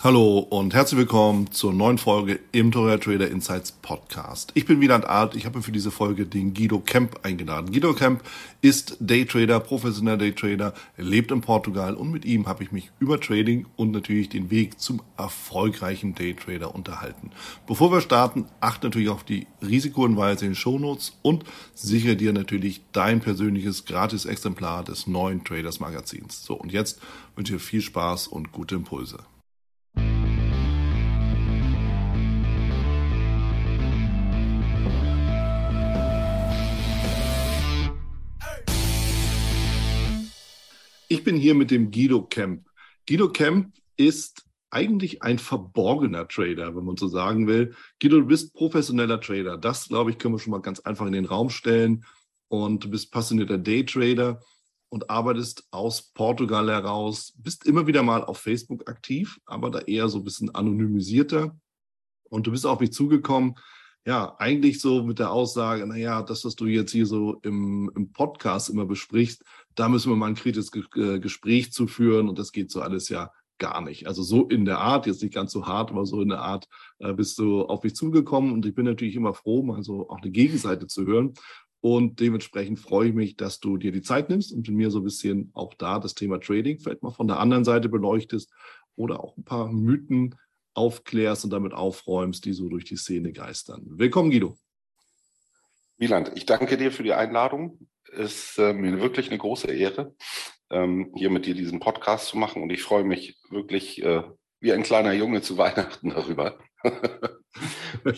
Hallo und herzlich willkommen zur neuen Folge im Torah Trader Insights Podcast. Ich bin Wieland Art. Ich habe für diese Folge den Guido Kemp eingeladen. Guido Kemp ist Daytrader, professioneller Daytrader, lebt in Portugal und mit ihm habe ich mich über Trading und natürlich den Weg zum erfolgreichen Daytrader unterhalten. Bevor wir starten, achte natürlich auf die Risikohinweise in den Shownotes und sichere dir natürlich dein persönliches Gratis-Exemplar des neuen Traders Magazins. So und jetzt wünsche ich dir viel Spaß und gute Impulse. Ich bin hier mit dem Guido Kemp. Guido Kemp ist eigentlich ein verborgener Trader, wenn man so sagen will. Guido, du bist professioneller Trader. Das, glaube ich, können wir schon mal ganz einfach in den Raum stellen. Und du bist passionierter Daytrader und arbeitest aus Portugal heraus, bist immer wieder mal auf Facebook aktiv, aber da eher so ein bisschen anonymisierter. Und du bist auf mich zugekommen, ja, eigentlich so mit der Aussage, naja, das, was du jetzt hier so im, im Podcast immer besprichst, da müssen wir mal ein kritisches äh, Gespräch zu führen und das geht so alles ja gar nicht. Also so in der Art, jetzt nicht ganz so hart, aber so in der Art äh, bist du auf mich zugekommen und ich bin natürlich immer froh, mal so auch eine Gegenseite zu hören. Und dementsprechend freue ich mich, dass du dir die Zeit nimmst und mit mir so ein bisschen auch da das Thema Trading vielleicht mal von der anderen Seite beleuchtest oder auch ein paar Mythen aufklärst und damit aufräumst, die so durch die Szene geistern. Willkommen, Guido. Wieland, ich danke dir für die Einladung ist äh, mir wirklich eine große Ehre, ähm, hier mit dir diesen Podcast zu machen. Und ich freue mich wirklich äh, wie ein kleiner Junge zu Weihnachten darüber.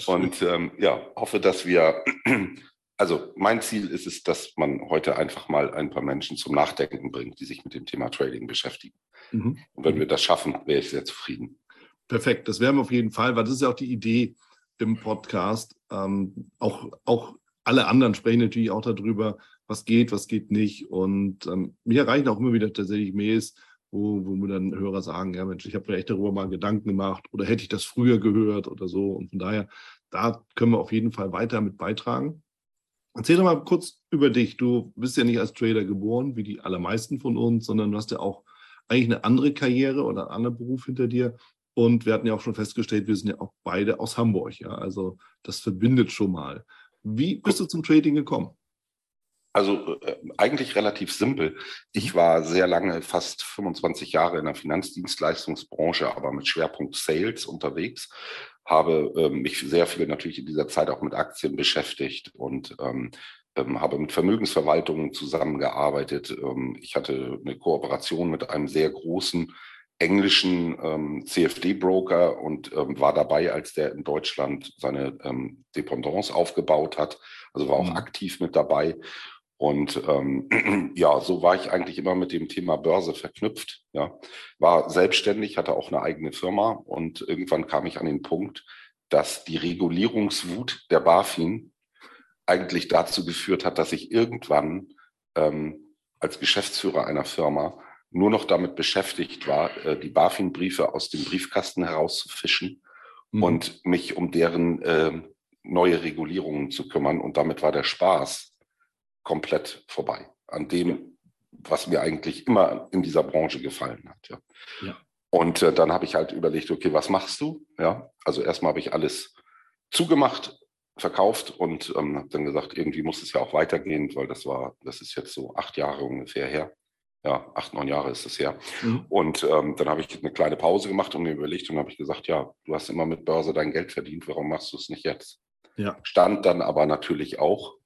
und ähm, ja, hoffe, dass wir, also mein Ziel ist es, dass man heute einfach mal ein paar Menschen zum Nachdenken bringt, die sich mit dem Thema Trading beschäftigen. Mhm. Und wenn wir das schaffen, wäre ich sehr zufrieden. Perfekt, das werden wir auf jeden Fall, weil das ist ja auch die Idee im Podcast. Ähm, auch, auch alle anderen sprechen natürlich auch darüber, was geht, was geht nicht. Und ähm, mir erreichen auch immer wieder tatsächlich Mails, wo, wo mir dann Hörer sagen, ja Mensch, ich habe mir echt darüber mal Gedanken gemacht oder hätte ich das früher gehört oder so. Und von daher, da können wir auf jeden Fall weiter mit beitragen. Erzähl doch mal kurz über dich. Du bist ja nicht als Trader geboren, wie die allermeisten von uns, sondern du hast ja auch eigentlich eine andere Karriere oder einen anderen Beruf hinter dir. Und wir hatten ja auch schon festgestellt, wir sind ja auch beide aus Hamburg. Ja, also das verbindet schon mal. Wie bist du zum Trading gekommen? Also äh, eigentlich relativ simpel. Ich war sehr lange, fast 25 Jahre in der Finanzdienstleistungsbranche, aber mit Schwerpunkt Sales unterwegs, habe äh, mich sehr viel natürlich in dieser Zeit auch mit Aktien beschäftigt und ähm, ähm, habe mit Vermögensverwaltungen zusammengearbeitet. Ähm, ich hatte eine Kooperation mit einem sehr großen englischen ähm, CFD-Broker und ähm, war dabei, als der in Deutschland seine ähm, Dependance aufgebaut hat. Also war auch mhm. aktiv mit dabei und ähm, ja, so war ich eigentlich immer mit dem Thema Börse verknüpft. Ja, war selbstständig, hatte auch eine eigene Firma und irgendwann kam ich an den Punkt, dass die Regulierungswut der BaFin eigentlich dazu geführt hat, dass ich irgendwann ähm, als Geschäftsführer einer Firma nur noch damit beschäftigt war, äh, die BaFin-Briefe aus dem Briefkasten herauszufischen mhm. und mich um deren äh, neue Regulierungen zu kümmern. Und damit war der Spaß komplett vorbei an dem, was mir eigentlich immer in dieser Branche gefallen hat. Ja. ja. Und äh, dann habe ich halt überlegt, okay, was machst du? Ja, also erstmal habe ich alles zugemacht, verkauft und ähm, habe dann gesagt, irgendwie muss es ja auch weitergehen, weil das war, das ist jetzt so acht Jahre ungefähr her. Ja, acht, neun Jahre ist es her. Mhm. Und ähm, dann habe ich eine kleine Pause gemacht und mir überlegt und habe ich gesagt, ja, du hast immer mit Börse dein Geld verdient, warum machst du es nicht jetzt? Ja. Stand dann aber natürlich auch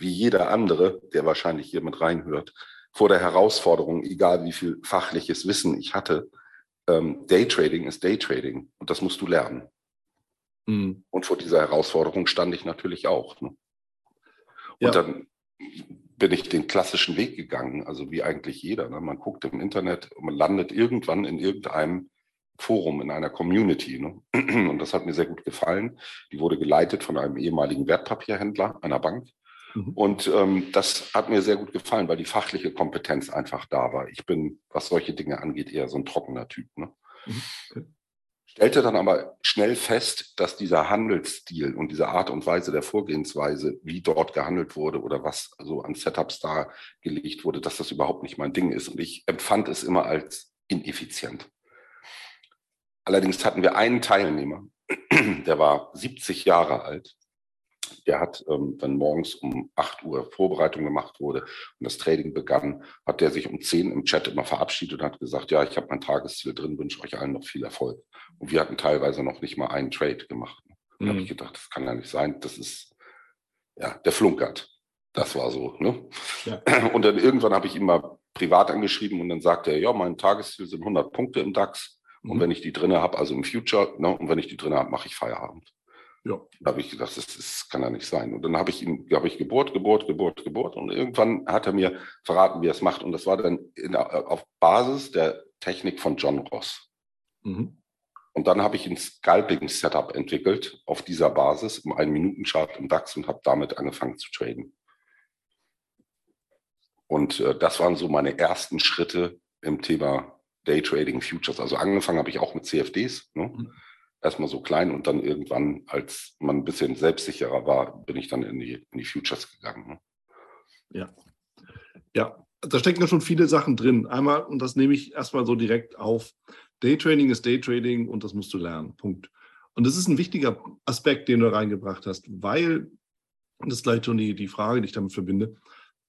wie jeder andere, der wahrscheinlich hier mit reinhört, vor der Herausforderung, egal wie viel fachliches Wissen ich hatte, ähm, Daytrading ist Daytrading und das musst du lernen. Mhm. Und vor dieser Herausforderung stand ich natürlich auch. Ne? Und ja. dann bin ich den klassischen Weg gegangen, also wie eigentlich jeder. Ne? Man guckt im Internet und man landet irgendwann in irgendeinem Forum, in einer Community. Ne? Und das hat mir sehr gut gefallen. Die wurde geleitet von einem ehemaligen Wertpapierhändler einer Bank. Mhm. Und ähm, das hat mir sehr gut gefallen, weil die fachliche Kompetenz einfach da war. Ich bin, was solche Dinge angeht, eher so ein trockener Typ. Ne? Mhm. Okay. Stellte dann aber schnell fest, dass dieser Handelsstil und diese Art und Weise der Vorgehensweise, wie dort gehandelt wurde oder was so an Setups da gelegt wurde, dass das überhaupt nicht mein Ding ist. Und ich empfand es immer als ineffizient. allerdings hatten wir einen Teilnehmer, der war 70 Jahre alt. Der hat, ähm, wenn morgens um 8 Uhr Vorbereitung gemacht wurde und das Trading begann, hat der sich um 10 im Chat immer verabschiedet und hat gesagt, ja, ich habe mein Tagesziel drin, wünsche euch allen noch viel Erfolg. Und wir hatten teilweise noch nicht mal einen Trade gemacht. Und mhm. habe ich gedacht, das kann ja nicht sein. Das ist, ja, der flunkert. Das war so. Ne? Ja. Und dann irgendwann habe ich ihn mal privat angeschrieben und dann sagte er, ja, mein Tagesziel sind 100 Punkte im DAX. Und mhm. wenn ich die drinne habe, also im Future, ne, und wenn ich die drinne habe, mache ich Feierabend. Ja. Da habe ich gedacht, das, das kann ja nicht sein. Und dann habe ich ihm, habe ich Geburt, Geburt, Geburt, Geburt. Und irgendwann hat er mir verraten, wie er es macht. Und das war dann in, auf Basis der Technik von John Ross. Mhm. Und dann habe ich ein Scalping-Setup entwickelt auf dieser Basis um einen Minutenchart im DAX und habe damit angefangen zu traden. Und äh, das waren so meine ersten Schritte im Thema Daytrading Futures. Also angefangen habe ich auch mit CFDs. Ne? Mhm. Erstmal so klein und dann irgendwann, als man ein bisschen selbstsicherer war, bin ich dann in die, in die Futures gegangen. Ne? Ja. Ja, da stecken ja schon viele Sachen drin. Einmal, und das nehme ich erstmal so direkt auf, Daytrading ist Daytrading und das musst du lernen. Punkt. Und das ist ein wichtiger Aspekt, den du reingebracht hast, weil, das ist gleich schon die, die Frage, die ich damit verbinde,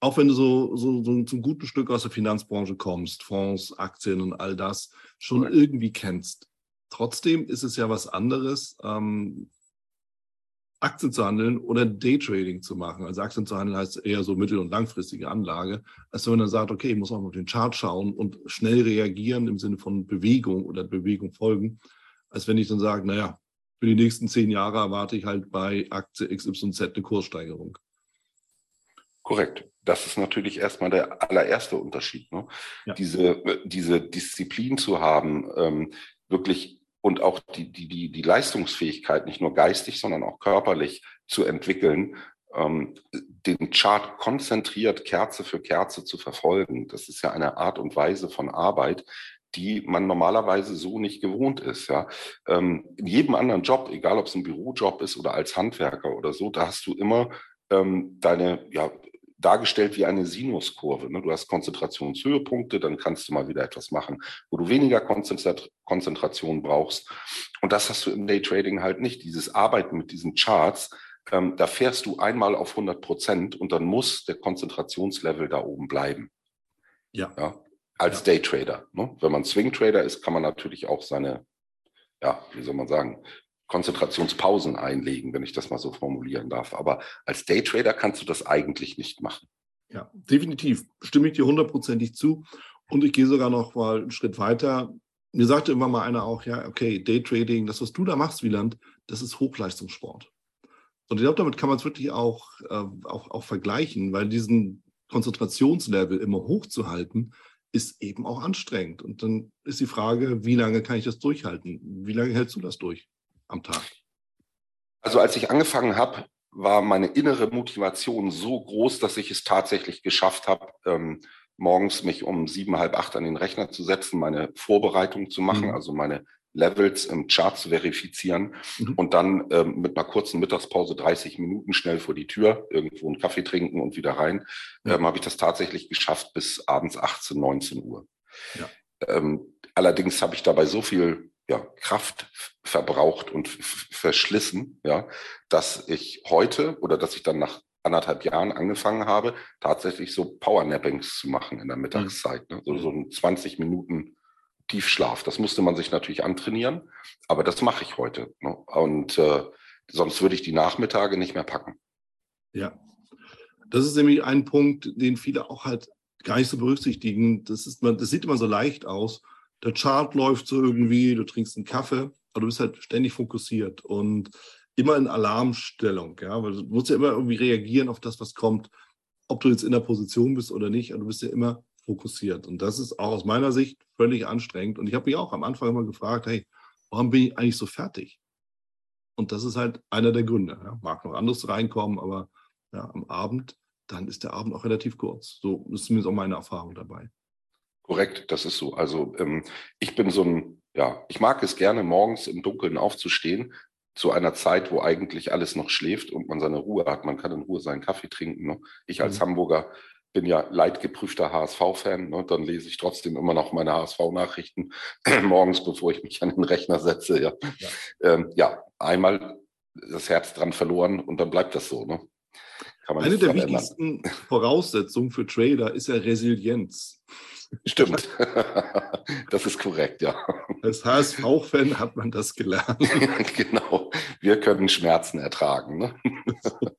auch wenn du so, so, so zum guten Stück aus der Finanzbranche kommst, Fonds, Aktien und all das schon okay. irgendwie kennst. Trotzdem ist es ja was anderes, ähm, Aktien zu handeln oder Daytrading zu machen. Also Aktien zu handeln heißt eher so mittel- und langfristige Anlage, als wenn man dann sagt, okay, ich muss auch mal auf den Chart schauen und schnell reagieren im Sinne von Bewegung oder Bewegung folgen, als wenn ich dann sage, naja, für die nächsten zehn Jahre erwarte ich halt bei Aktie XYZ eine Kurssteigerung. Korrekt. Das ist natürlich erstmal der allererste Unterschied. Ne? Ja. Diese, diese Disziplin zu haben, ähm, wirklich und auch die, die, die, die Leistungsfähigkeit nicht nur geistig, sondern auch körperlich zu entwickeln, ähm, den Chart konzentriert Kerze für Kerze zu verfolgen. Das ist ja eine Art und Weise von Arbeit, die man normalerweise so nicht gewohnt ist. Ja. Ähm, in jedem anderen Job, egal ob es ein Bürojob ist oder als Handwerker oder so, da hast du immer ähm, deine ja, dargestellt wie eine Sinuskurve. Ne? Du hast Konzentrationshöhepunkte, dann kannst du mal wieder etwas machen, wo du weniger Konzentration brauchst. Und das hast du im Daytrading halt nicht. Dieses Arbeiten mit diesen Charts, ähm, da fährst du einmal auf 100 Prozent und dann muss der Konzentrationslevel da oben bleiben. Ja. ja? Als ja. Daytrader. Ne? Wenn man Swing-Trader ist, kann man natürlich auch seine, ja, wie soll man sagen, Konzentrationspausen einlegen, wenn ich das mal so formulieren darf. Aber als Daytrader kannst du das eigentlich nicht machen. Ja, definitiv. Stimme ich dir hundertprozentig zu. Und ich gehe sogar noch mal einen Schritt weiter. Mir sagte immer mal einer auch, ja, okay, Daytrading, das, was du da machst, Wieland, das ist Hochleistungssport. Und ich glaube, damit kann man es wirklich auch, äh, auch, auch vergleichen, weil diesen Konzentrationslevel immer hochzuhalten, ist eben auch anstrengend. Und dann ist die Frage, wie lange kann ich das durchhalten? Wie lange hältst du das durch? Am Tag? Also als ich angefangen habe, war meine innere Motivation so groß, dass ich es tatsächlich geschafft habe, ähm, morgens mich um sieben, halb acht an den Rechner zu setzen, meine Vorbereitung zu machen, mhm. also meine Levels im Chart zu verifizieren mhm. und dann ähm, mit einer kurzen Mittagspause 30 Minuten schnell vor die Tür, irgendwo einen Kaffee trinken und wieder rein, mhm. ähm, habe ich das tatsächlich geschafft bis abends 18, 19 Uhr. Ja. Ähm, allerdings habe ich dabei so viel ja, Kraft verbraucht und verschlissen, ja, dass ich heute oder dass ich dann nach anderthalb Jahren angefangen habe, tatsächlich so Powernappings zu machen in der mhm. Mittagszeit. Ne? So, so ein 20 Minuten Tiefschlaf. Das musste man sich natürlich antrainieren, aber das mache ich heute. Ne? Und äh, sonst würde ich die Nachmittage nicht mehr packen. Ja, das ist nämlich ein Punkt, den viele auch halt gar nicht so berücksichtigen. Das, ist, das sieht immer so leicht aus der Chart läuft so irgendwie, du trinkst einen Kaffee, aber du bist halt ständig fokussiert und immer in Alarmstellung, ja, weil du musst ja immer irgendwie reagieren auf das, was kommt, ob du jetzt in der Position bist oder nicht, aber du bist ja immer fokussiert. Und das ist auch aus meiner Sicht völlig anstrengend. Und ich habe mich auch am Anfang immer gefragt, hey, warum bin ich eigentlich so fertig? Und das ist halt einer der Gründe. Ja. Mag noch anderes reinkommen, aber ja, am Abend, dann ist der Abend auch relativ kurz. So ist zumindest auch meine Erfahrung dabei. Korrekt, das ist so. Also ähm, ich bin so ein, ja, ich mag es gerne, morgens im Dunkeln aufzustehen, zu einer Zeit, wo eigentlich alles noch schläft und man seine Ruhe hat. Man kann in Ruhe seinen Kaffee trinken. Ne? Ich als mhm. Hamburger bin ja leidgeprüfter HSV-Fan. Ne? Dann lese ich trotzdem immer noch meine HSV-Nachrichten morgens, bevor ich mich an den Rechner setze. Ja, ja. Ähm, ja einmal das Herz dran verloren und dann bleibt das so. Ne? Eine der wichtigsten. Voraussetzungen für Trader ist ja Resilienz. Stimmt. Das ist korrekt, ja. Als HSV-Fan hat man das gelernt. genau. Wir können Schmerzen ertragen. Ne?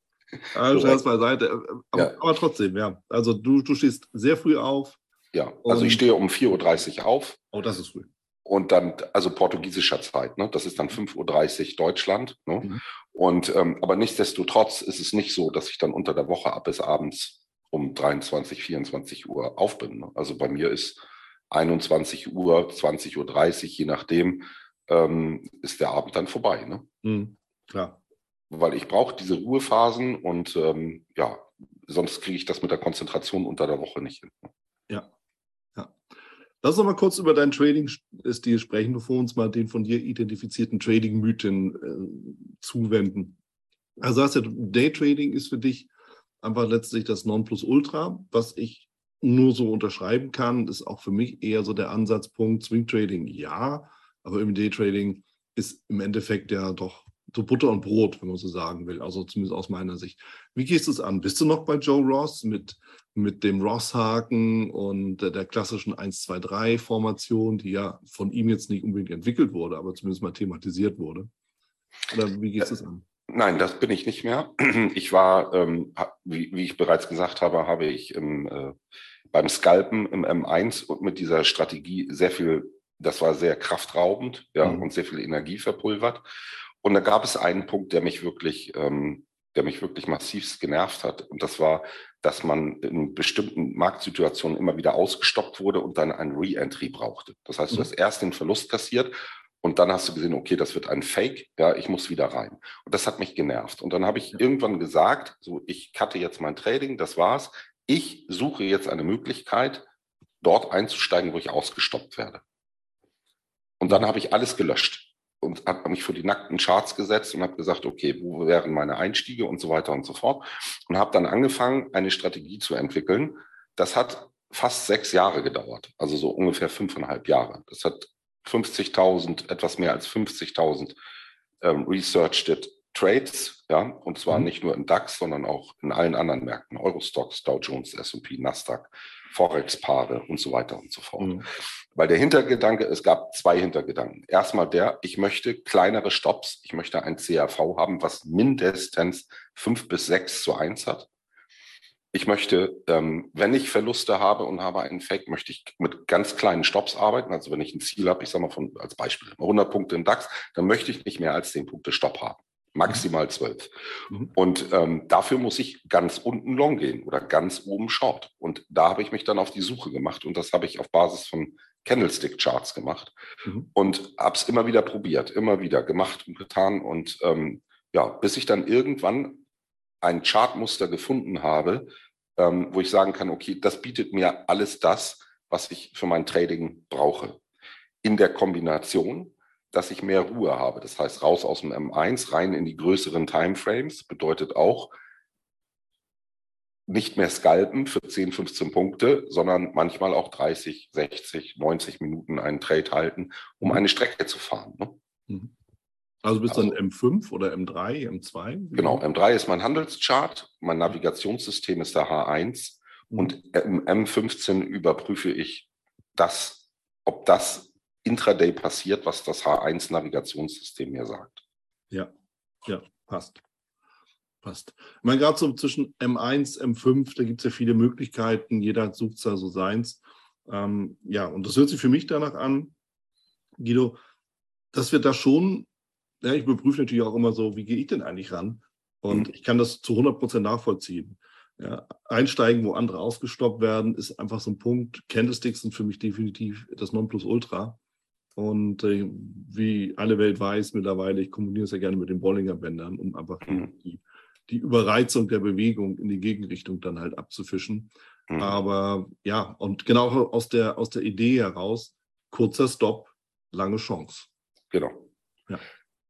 Also Scherz beiseite. Aber, ja. aber, trotzdem, ja. Also du, du stehst sehr früh auf. Ja, also ich stehe um 4.30 Uhr auf. Oh, das ist früh. Und dann, also portugiesischer Zeit, ne? das ist dann 5.30 Uhr Deutschland. Ne? Mhm. Und ähm, aber nichtsdestotrotz ist es nicht so, dass ich dann unter der Woche ab bis abends um 23, 24 Uhr auf bin. Ne? Also bei mir ist 21 Uhr, 20.30 Uhr, je nachdem, ähm, ist der Abend dann vorbei. Ne? Mhm. Klar weil ich brauche diese Ruhephasen und ähm, ja, sonst kriege ich das mit der Konzentration unter der Woche nicht hin. Ja, ja. Lass uns mal kurz über deinen Trading-Stil sprechen, bevor wir uns mal den von dir identifizierten Trading-Mythen äh, zuwenden. Also hast ja, Daytrading ist für dich einfach letztlich das Nonplusultra, was ich nur so unterschreiben kann, ist auch für mich eher so der Ansatzpunkt Swing Trading, ja, aber im Daytrading ist im Endeffekt ja doch so Butter und Brot, wenn man so sagen will. Also zumindest aus meiner Sicht. Wie gehst du es an? Bist du noch bei Joe Ross mit, mit dem Ross-Haken und der, der klassischen 1-2-3-Formation, die ja von ihm jetzt nicht unbedingt entwickelt wurde, aber zumindest mal thematisiert wurde? Oder wie gehst du es an? Nein, das bin ich nicht mehr. Ich war, ähm, wie, wie, ich bereits gesagt habe, habe ich im, äh, beim Scalpen im M1 und mit dieser Strategie sehr viel, das war sehr kraftraubend ja, mhm. und sehr viel Energie verpulvert. Und da gab es einen Punkt, der mich wirklich, ähm, der mich wirklich massivst genervt hat. Und das war, dass man in bestimmten Marktsituationen immer wieder ausgestoppt wurde und dann ein Re-Entry brauchte. Das heißt, du mhm. hast erst den Verlust kassiert und dann hast du gesehen, okay, das wird ein Fake, ja, ich muss wieder rein. Und das hat mich genervt. Und dann habe ich irgendwann gesagt, so, ich cutte jetzt mein Trading, das war's. Ich suche jetzt eine Möglichkeit, dort einzusteigen, wo ich ausgestoppt werde. Und dann habe ich alles gelöscht und habe mich für die nackten Charts gesetzt und habe gesagt, okay, wo wären meine Einstiege und so weiter und so fort. Und habe dann angefangen, eine Strategie zu entwickeln. Das hat fast sechs Jahre gedauert, also so ungefähr fünfeinhalb Jahre. Das hat 50.000, etwas mehr als 50.000 ähm, researched Trades, ja, und zwar mhm. nicht nur im DAX, sondern auch in allen anderen Märkten, Eurostox, Dow Jones, S&P, Nasdaq, Forex-Paare und so weiter und so fort. Mhm. Weil der Hintergedanke, es gab zwei Hintergedanken. Erstmal der, ich möchte kleinere Stops, ich möchte ein CRV haben, was mindestens fünf bis sechs zu eins hat. Ich möchte, ähm, wenn ich Verluste habe und habe einen Fake, möchte ich mit ganz kleinen Stops arbeiten. Also wenn ich ein Ziel habe, ich sage mal von, als Beispiel 100 Punkte im DAX, dann möchte ich nicht mehr als 10 Punkte Stopp haben maximal zwölf. Mhm. Und ähm, dafür muss ich ganz unten long gehen oder ganz oben short. Und da habe ich mich dann auf die Suche gemacht und das habe ich auf Basis von Candlestick-Charts gemacht mhm. und habe es immer wieder probiert, immer wieder gemacht und getan und ähm, ja, bis ich dann irgendwann ein Chartmuster gefunden habe, ähm, wo ich sagen kann, okay, das bietet mir alles das, was ich für mein Trading brauche. In der Kombination dass ich mehr Ruhe habe. Das heißt, raus aus dem M1, rein in die größeren Timeframes, bedeutet auch nicht mehr scalpen für 10, 15 Punkte, sondern manchmal auch 30, 60, 90 Minuten einen Trade halten, um eine Strecke zu fahren. Ne? Mhm. Also bist du also, dann M5 oder M3, M2? Genau, M3 ist mein Handelschart, mein Navigationssystem ist der H1 mhm. und im M15 überprüfe ich das, ob das intraday passiert, was das H1-Navigationssystem mir sagt. Ja, ja, passt. Passt. Ich meine, gerade so zwischen M1, M5, da gibt es ja viele Möglichkeiten, jeder sucht da so seins. Ähm, ja, und das hört sich für mich danach an, Guido, dass wir da schon, ja, ich überprüfe natürlich auch immer so, wie gehe ich denn eigentlich ran? Und mhm. ich kann das zu 100 Prozent nachvollziehen. Ja, einsteigen, wo andere ausgestoppt werden, ist einfach so ein Punkt. Candlesticks sind für mich definitiv das Nonplusultra. Und äh, wie alle Welt weiß mittlerweile, ich kombiniere es ja gerne mit den Bollinger-Bändern, um einfach mhm. die, die Überreizung der Bewegung in die Gegenrichtung dann halt abzufischen. Mhm. Aber ja, und genau aus der, aus der Idee heraus, kurzer Stopp, lange Chance. Genau. Ja.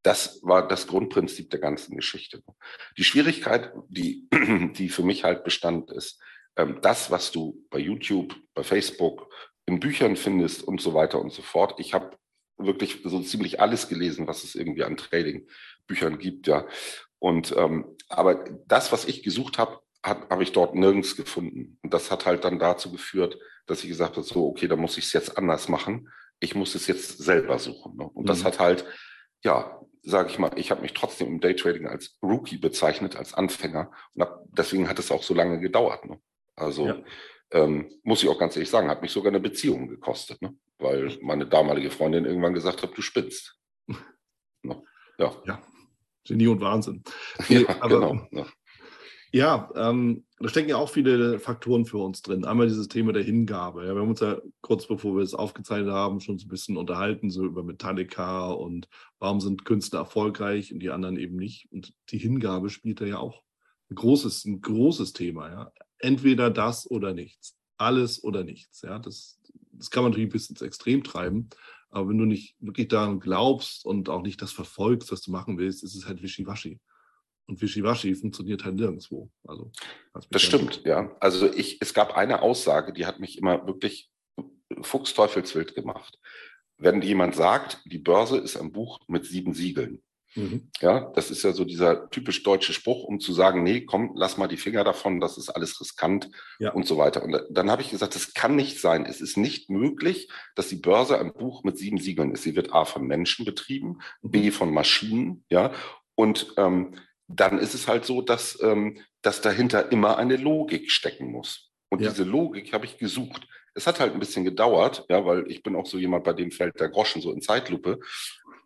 Das war das Grundprinzip der ganzen Geschichte. Die Schwierigkeit, die, die für mich halt bestand, ist, ähm, das, was du bei YouTube, bei Facebook, in Büchern findest und so weiter und so fort. Ich habe wirklich so ziemlich alles gelesen, was es irgendwie an Trading-Büchern gibt, ja. Und ähm, aber das, was ich gesucht habe, habe ich dort nirgends gefunden. Und das hat halt dann dazu geführt, dass ich gesagt habe, so, okay, da muss ich es jetzt anders machen. Ich muss es jetzt selber suchen. Ne? Und mhm. das hat halt, ja, sage ich mal, ich habe mich trotzdem im Daytrading als Rookie bezeichnet, als Anfänger. Und hab, deswegen hat es auch so lange gedauert. Ne? Also ja. ähm, muss ich auch ganz ehrlich sagen, hat mich sogar eine Beziehung gekostet, ne? weil meine damalige Freundin irgendwann gesagt hat, du spinnst. ne? Ja. ja. Genie und Wahnsinn. Ja, aber, genau. Ne? Ja, ähm, da stecken ja auch viele Faktoren für uns drin. Einmal dieses Thema der Hingabe. Ja, wir haben uns ja kurz bevor wir es aufgezeichnet haben, schon so ein bisschen unterhalten, so über Metallica und warum sind Künstler erfolgreich und die anderen eben nicht. Und die Hingabe spielt da ja auch ein großes, ein großes Thema. Ja. Entweder das oder nichts. Alles oder nichts. Ja. Das, das kann man natürlich ein bisschen ins Extrem treiben. Aber wenn du nicht wirklich daran glaubst und auch nicht das verfolgst, was du machen willst, ist es halt wischiwaschi. Und Wischiwaschi funktioniert halt nirgendwo. Also, das stimmt, ja. Also ich, es gab eine Aussage, die hat mich immer wirklich fuchsteufelswild gemacht. Wenn jemand sagt, die Börse ist ein Buch mit sieben Siegeln, mhm. ja, das ist ja so dieser typisch deutsche Spruch, um zu sagen, nee, komm, lass mal die Finger davon, das ist alles riskant ja. und so weiter. Und dann habe ich gesagt, das kann nicht sein. Es ist nicht möglich, dass die Börse ein Buch mit sieben Siegeln ist. Sie wird A von Menschen betrieben, B mhm. von Maschinen, ja, und ähm, dann ist es halt so, dass, ähm, dass dahinter immer eine Logik stecken muss. Und ja. diese Logik habe ich gesucht. Es hat halt ein bisschen gedauert, ja, weil ich bin auch so jemand, bei dem fällt der Groschen so in Zeitlupe.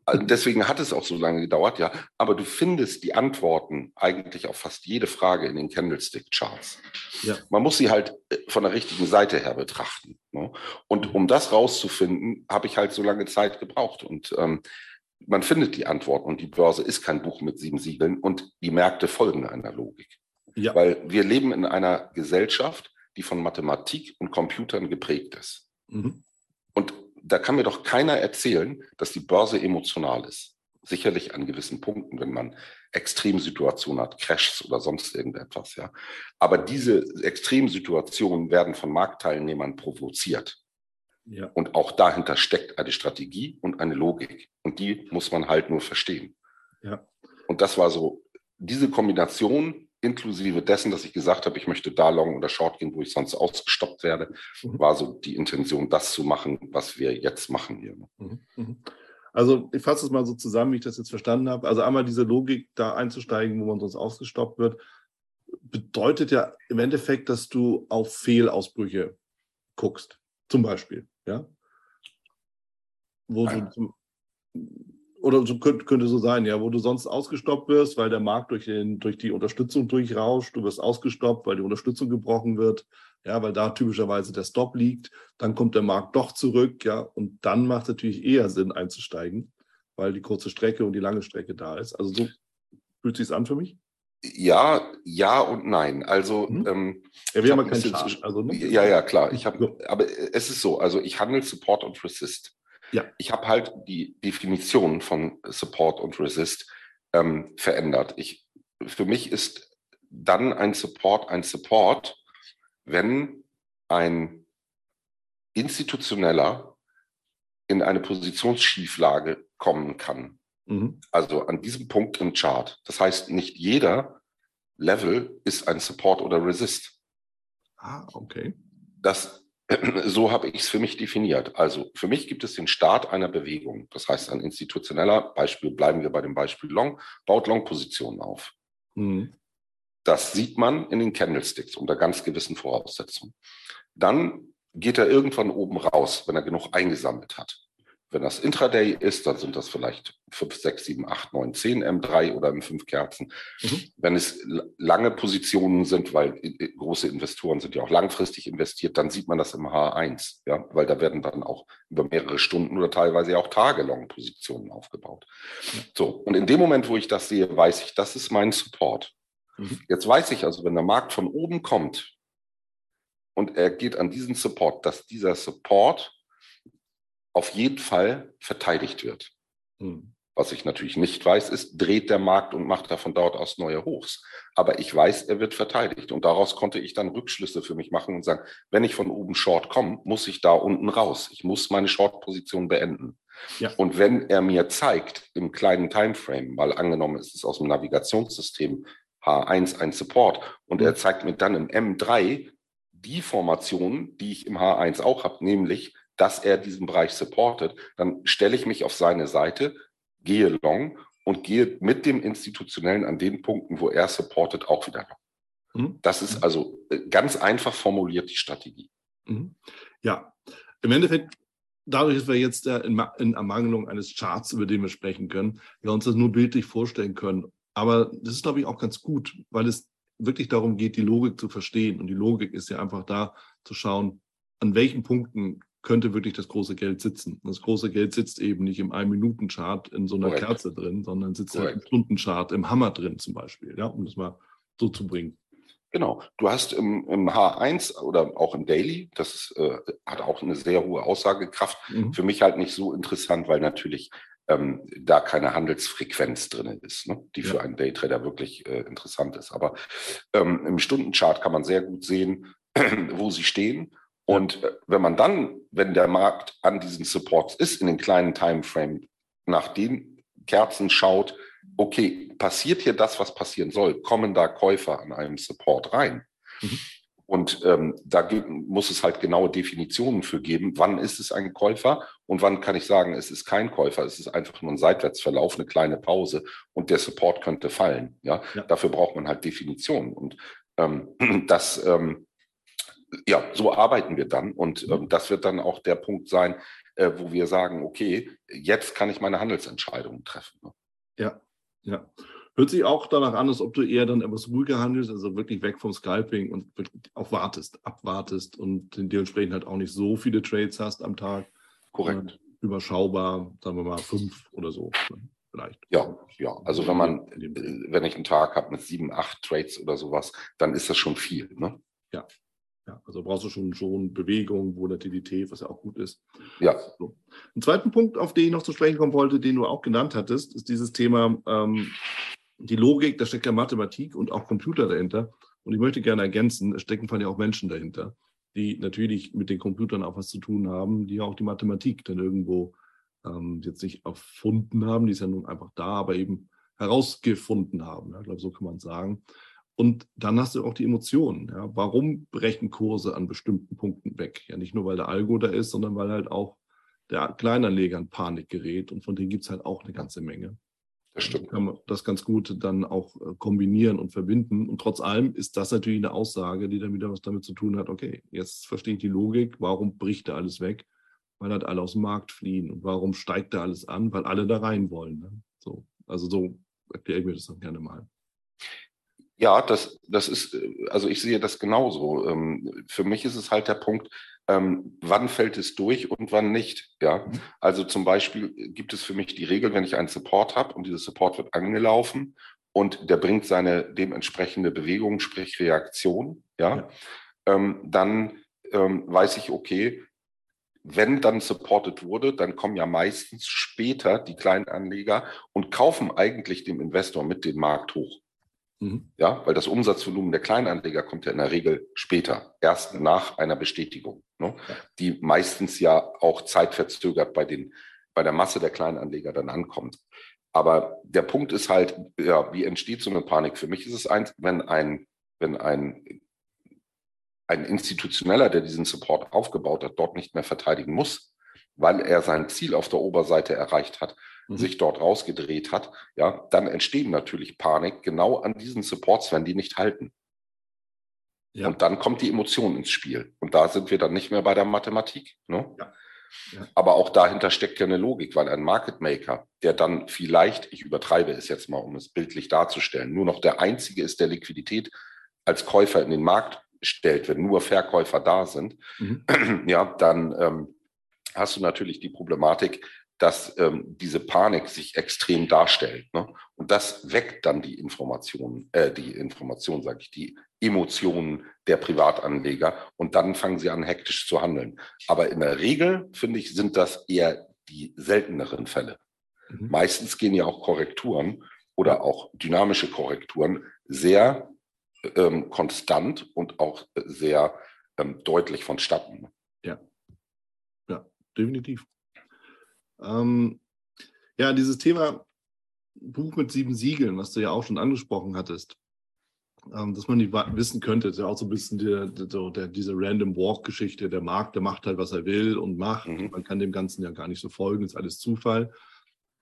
Also deswegen hat es auch so lange gedauert, ja. Aber du findest die Antworten eigentlich auf fast jede Frage in den Candlestick-Charts. Ja. Man muss sie halt äh, von der richtigen Seite her betrachten. Ne? Und um das rauszufinden, habe ich halt so lange Zeit gebraucht. Und ähm, man findet die Antwort und die Börse ist kein Buch mit sieben Siegeln und die Märkte folgen einer Logik. Ja. Weil wir leben in einer Gesellschaft, die von Mathematik und Computern geprägt ist. Mhm. Und da kann mir doch keiner erzählen, dass die Börse emotional ist. Sicherlich an gewissen Punkten, wenn man Extremsituationen hat, Crashs oder sonst irgendetwas, ja. Aber diese Extremsituationen werden von Marktteilnehmern provoziert. Ja. Und auch dahinter steckt eine Strategie und eine Logik. Und die muss man halt nur verstehen. Ja. Und das war so, diese Kombination inklusive dessen, dass ich gesagt habe, ich möchte da long oder short gehen, wo ich sonst ausgestoppt werde, mhm. war so die Intention, das zu machen, was wir jetzt machen hier. Mhm. Mhm. Also ich fasse es mal so zusammen, wie ich das jetzt verstanden habe. Also einmal diese Logik, da einzusteigen, wo man sonst ausgestoppt wird, bedeutet ja im Endeffekt, dass du auf Fehlausbrüche guckst, zum Beispiel. Ja? Wo du zum, oder so könnte, könnte so sein, ja, wo du sonst ausgestoppt wirst, weil der Markt durch, den, durch die Unterstützung durchrauscht, du wirst ausgestoppt, weil die Unterstützung gebrochen wird, ja, weil da typischerweise der Stop liegt, dann kommt der Markt doch zurück, ja, und dann macht es natürlich eher Sinn einzusteigen, weil die kurze Strecke und die lange Strecke da ist. Also so fühlt sich an für mich? Ja, ja und nein. Also hm? ähm, ja, wir haben keinen Charge, also, ne? Ja, ja, klar. Ich habe, aber es ist so. Also ich handle Support und Resist. Ja. Ich habe halt die Definition von Support und Resist ähm, verändert. Ich, für mich ist dann ein Support ein Support, wenn ein institutioneller in eine Positionsschieflage kommen kann. Mhm. Also an diesem Punkt im Chart. Das heißt, nicht jeder Level ist ein Support oder Resist. Ah, okay. Das, so habe ich es für mich definiert. Also für mich gibt es den Start einer Bewegung. Das heißt, ein institutioneller Beispiel, bleiben wir bei dem Beispiel Long, baut Long-Positionen auf. Mhm. Das sieht man in den Candlesticks unter ganz gewissen Voraussetzungen. Dann geht er irgendwann oben raus, wenn er genug eingesammelt hat. Wenn das Intraday ist, dann sind das vielleicht 5, 6, 7, 8, 9, 10 M3 oder M5 Kerzen. Mhm. Wenn es lange Positionen sind, weil große Investoren sind ja auch langfristig investiert, dann sieht man das im H1, ja, weil da werden dann auch über mehrere Stunden oder teilweise auch tagelang Positionen aufgebaut. Mhm. So, und in dem Moment, wo ich das sehe, weiß ich, das ist mein Support. Mhm. Jetzt weiß ich also, wenn der Markt von oben kommt und er geht an diesen Support, dass dieser Support auf jeden Fall verteidigt wird. Hm. Was ich natürlich nicht weiß, ist, dreht der Markt und macht er von dort aus neue Hochs. Aber ich weiß, er wird verteidigt. Und daraus konnte ich dann Rückschlüsse für mich machen und sagen, wenn ich von oben Short komme, muss ich da unten raus. Ich muss meine Short-Position beenden. Ja. Und wenn er mir zeigt im kleinen Timeframe, mal angenommen ist es aus dem Navigationssystem H1 ein Support und er mhm. zeigt mir dann im M3 die Formation, die ich im H1 auch habe, nämlich, dass er diesen Bereich supportet, dann stelle ich mich auf seine Seite, gehe long und gehe mit dem Institutionellen an den Punkten, wo er supportet, auch wieder long. Mhm. Das ist also äh, ganz einfach formuliert die Strategie. Mhm. Ja, im Endeffekt, dadurch, dass wir jetzt in, in Ermangelung eines Charts, über den wir sprechen können, wir uns das nur bildlich vorstellen können. Aber das ist, glaube ich, auch ganz gut, weil es wirklich darum geht, die Logik zu verstehen. Und die Logik ist ja einfach da zu schauen, an welchen Punkten könnte wirklich das große Geld sitzen. Das große Geld sitzt eben nicht im Ein-Minuten-Chart in so einer Correct. Kerze drin, sondern sitzt Correct. halt im Stundenchart, im Hammer drin zum Beispiel, ja, um das mal so zu bringen. Genau. Du hast im, im H1 oder auch im Daily, das äh, hat auch eine sehr hohe Aussagekraft. Mhm. Für mich halt nicht so interessant, weil natürlich ähm, da keine Handelsfrequenz drin ist, ne? die ja. für einen Daytrader wirklich äh, interessant ist. Aber ähm, im Stundenchart kann man sehr gut sehen, wo sie stehen und äh, wenn man dann, wenn der Markt an diesen Supports ist, in den kleinen Timeframe, nach den Kerzen schaut, okay, passiert hier das, was passieren soll? Kommen da Käufer an einem Support rein? Mhm. Und ähm, da muss es halt genaue Definitionen für geben, wann ist es ein Käufer und wann kann ich sagen, es ist kein Käufer, es ist einfach nur ein Seitwärtsverlauf, eine kleine Pause und der Support könnte fallen. Ja, ja. dafür braucht man halt Definitionen und ähm, das ähm, ja, so arbeiten wir dann. Und ähm, das wird dann auch der Punkt sein, äh, wo wir sagen, okay, jetzt kann ich meine Handelsentscheidungen treffen. Ne? Ja, ja. Hört sich auch danach an, als ob du eher dann etwas ruhiger handelst, also wirklich weg vom Scalping und auch wartest, abwartest und dementsprechend halt auch nicht so viele Trades hast am Tag. Korrekt. Überschaubar, sagen wir mal fünf oder so. Ne? Vielleicht. Ja, ja. Also wenn man, äh, wenn ich einen Tag habe mit sieben, acht Trades oder sowas, dann ist das schon viel. Ne? Ja, ja, also brauchst du schon, schon Bewegung, Volatilität, was ja auch gut ist. Ja. So. Ein zweiten Punkt, auf den ich noch zu sprechen kommen wollte, den du auch genannt hattest, ist dieses Thema ähm, die Logik, da steckt ja Mathematik und auch Computer dahinter. Und ich möchte gerne ergänzen, es stecken vor allem auch Menschen dahinter, die natürlich mit den Computern auch was zu tun haben, die auch die Mathematik dann irgendwo ähm, jetzt nicht erfunden haben, die ist ja nun einfach da, aber eben herausgefunden haben. Ja, ich glaube, so kann man sagen. Und dann hast du auch die Emotionen. Ja. Warum brechen Kurse an bestimmten Punkten weg? Ja, nicht nur, weil der Algo da ist, sondern weil halt auch der Kleinanleger in Panik gerät. Und von denen gibt es halt auch eine ganze Menge. Das stimmt. Kann man das ganz gut dann auch äh, kombinieren und verbinden. Und trotz allem ist das natürlich eine Aussage, die dann wieder was damit zu tun hat. Okay, jetzt verstehe ich die Logik. Warum bricht da alles weg? Weil halt alle aus dem Markt fliehen. Und warum steigt da alles an? Weil alle da rein wollen. Ne? So, also so erkläre ich mir das dann gerne mal. Ja, das, das ist, äh, also ich sehe das genauso. Ähm, für mich ist es halt der Punkt, ähm, wann fällt es durch und wann nicht. Ja, also zum Beispiel gibt es für mich die Regel, wenn ich einen Support habe und dieser Support wird angelaufen und der bringt seine dementsprechende Bewegung, sprich Reaktion, ja, ja. Ähm, dann weiß ich, okay, wenn dann supported wurde, dann kommen ja meistens später die kleinen Anleger und kaufen eigentlich dem Investor mit den Markt hoch. Mhm. Ja, weil das Umsatzvolumen der Kleinanleger kommt ja in der Regel später, erst nach einer Bestätigung, ne? ja. die meistens ja auch zeitverzögert bei, den, bei der Masse der Kleinanleger dann ankommt. Aber der Punkt ist halt, ja, wie entsteht so eine Panik? Für mich ist es eins, wenn ein, wenn ein, ein Institutioneller, der diesen Support aufgebaut hat, dort nicht mehr verteidigen muss, weil er sein Ziel auf der Oberseite erreicht hat, mhm. sich dort rausgedreht hat, ja, dann entstehen natürlich Panik genau an diesen Supports, wenn die nicht halten. Ja. Und dann kommt die Emotion ins Spiel. Und da sind wir dann nicht mehr bei der Mathematik. Ne? Ja. Ja. Aber auch dahinter steckt ja eine Logik, weil ein Market Maker, der dann vielleicht, ich übertreibe es jetzt mal, um es bildlich darzustellen, nur noch der Einzige ist, der Liquidität als Käufer in den Markt stellt, wenn nur Verkäufer da sind, mhm. ja, dann ähm, hast du natürlich die Problematik, dass ähm, diese Panik sich extrem darstellt. Ne? Und das weckt dann die Informationen, äh, die Information, sage ich, die Emotionen der Privatanleger und dann fangen sie an, hektisch zu handeln. Aber in der Regel, finde ich, sind das eher die selteneren Fälle. Mhm. Meistens gehen ja auch Korrekturen oder auch dynamische Korrekturen sehr ähm, konstant und auch sehr ähm, deutlich vonstatten. Ja, ja, definitiv. Ähm, ja, dieses Thema Buch mit sieben Siegeln, was du ja auch schon angesprochen hattest, ähm, dass man nicht wissen könnte, ist ja auch so ein bisschen der, der, der, diese Random Walk-Geschichte. Der Markt, der macht halt, was er will und macht. Mhm. Man kann dem Ganzen ja gar nicht so folgen, ist alles Zufall.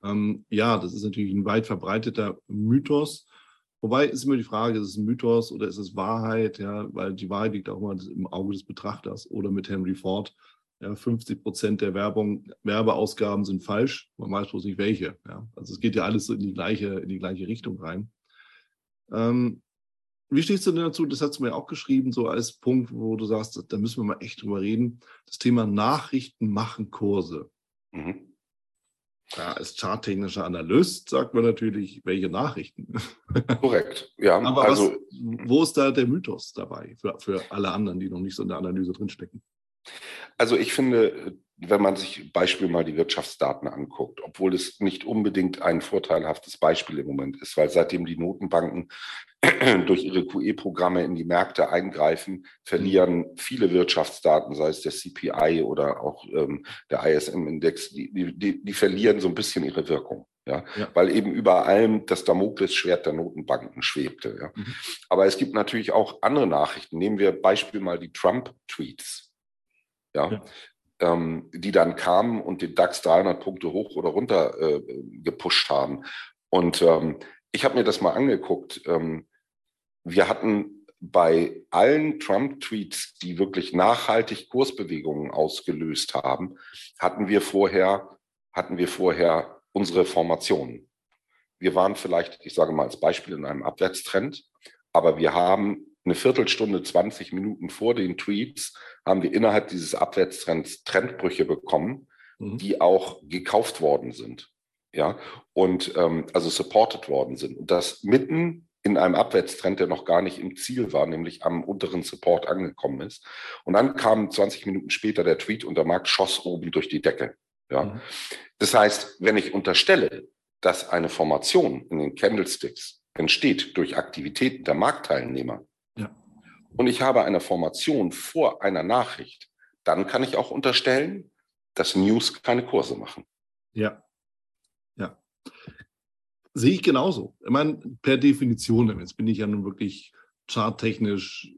Ähm, ja, das ist natürlich ein weit verbreiteter Mythos. Wobei ist immer die Frage, ist es ein Mythos oder ist es Wahrheit? Ja, weil die Wahrheit liegt auch immer im Auge des Betrachters. Oder mit Henry Ford, ja, 50 Prozent der Werbung, Werbeausgaben sind falsch. Man weiß bloß nicht welche. Ja. Also es geht ja alles in die gleiche, in die gleiche Richtung rein. Ähm, wie stehst du denn dazu? Das hast du mir auch geschrieben, so als Punkt, wo du sagst, da müssen wir mal echt drüber reden. Das Thema Nachrichten machen Kurse. Mhm. Ja, als charttechnischer Analyst sagt man natürlich, welche Nachrichten. Korrekt, ja. Aber also, was, wo ist da der Mythos dabei für, für alle anderen, die noch nicht so in der Analyse drinstecken? Also ich finde, wenn man sich Beispiel mal die Wirtschaftsdaten anguckt, obwohl es nicht unbedingt ein vorteilhaftes Beispiel im Moment ist, weil seitdem die Notenbanken durch ihre QE-Programme in die Märkte eingreifen, verlieren viele Wirtschaftsdaten, sei es der CPI oder auch ähm, der ISM-Index, die, die, die verlieren so ein bisschen ihre Wirkung. Ja, ja, weil eben über allem das Damoklesschwert der Notenbanken schwebte. Ja. Mhm. Aber es gibt natürlich auch andere Nachrichten. Nehmen wir Beispiel mal die Trump-Tweets, ja, ja. Ähm, die dann kamen und den DAX 300 Punkte hoch oder runter äh, gepusht haben. Und ähm, ich habe mir das mal angeguckt. Ähm, wir hatten bei allen Trump-Tweets, die wirklich nachhaltig Kursbewegungen ausgelöst haben, hatten wir vorher, hatten wir vorher unsere Formationen. Wir waren vielleicht, ich sage mal als Beispiel, in einem Abwärtstrend, aber wir haben eine Viertelstunde, 20 Minuten vor den Tweets, haben wir innerhalb dieses Abwärtstrends Trendbrüche bekommen, mhm. die auch gekauft worden sind. Ja, und ähm, also supported worden sind. Und das mitten in einem Abwärtstrend, der noch gar nicht im Ziel war, nämlich am unteren Support angekommen ist. Und dann kam 20 Minuten später der Tweet und der Markt schoss oben durch die Decke. Ja. Mhm. Das heißt, wenn ich unterstelle, dass eine Formation in den Candlesticks entsteht durch Aktivitäten der Marktteilnehmer. Und ich habe eine Formation vor einer Nachricht, dann kann ich auch unterstellen, dass News keine Kurse machen. Ja. Ja. Sehe ich genauso. Ich meine, per Definition, jetzt bin ich ja nun wirklich charttechnisch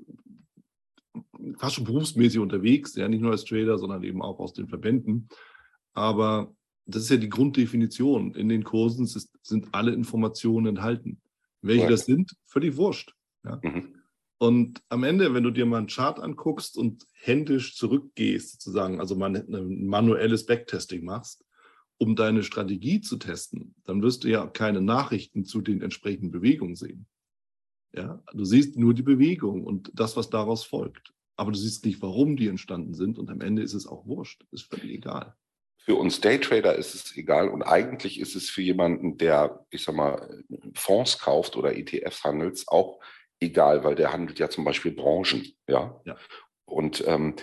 fast schon berufsmäßig unterwegs, ja, nicht nur als Trader, sondern eben auch aus den Verbänden. Aber das ist ja die Grunddefinition. In den Kursen sind alle Informationen enthalten. Welche ja. das sind, völlig wurscht. Ja. Mhm. Und am Ende, wenn du dir mal einen Chart anguckst und händisch zurückgehst, sozusagen, also mal ein manuelles Backtesting machst, um deine Strategie zu testen, dann wirst du ja keine Nachrichten zu den entsprechenden Bewegungen sehen. Ja, du siehst nur die Bewegung und das, was daraus folgt. Aber du siehst nicht, warum die entstanden sind und am Ende ist es auch wurscht. Ist völlig egal. Für uns Daytrader ist es egal und eigentlich ist es für jemanden, der, ich sag mal, Fonds kauft oder ETFs handelt, auch egal, weil der handelt ja zum Beispiel Branchen. Ja. ja. Und ähm,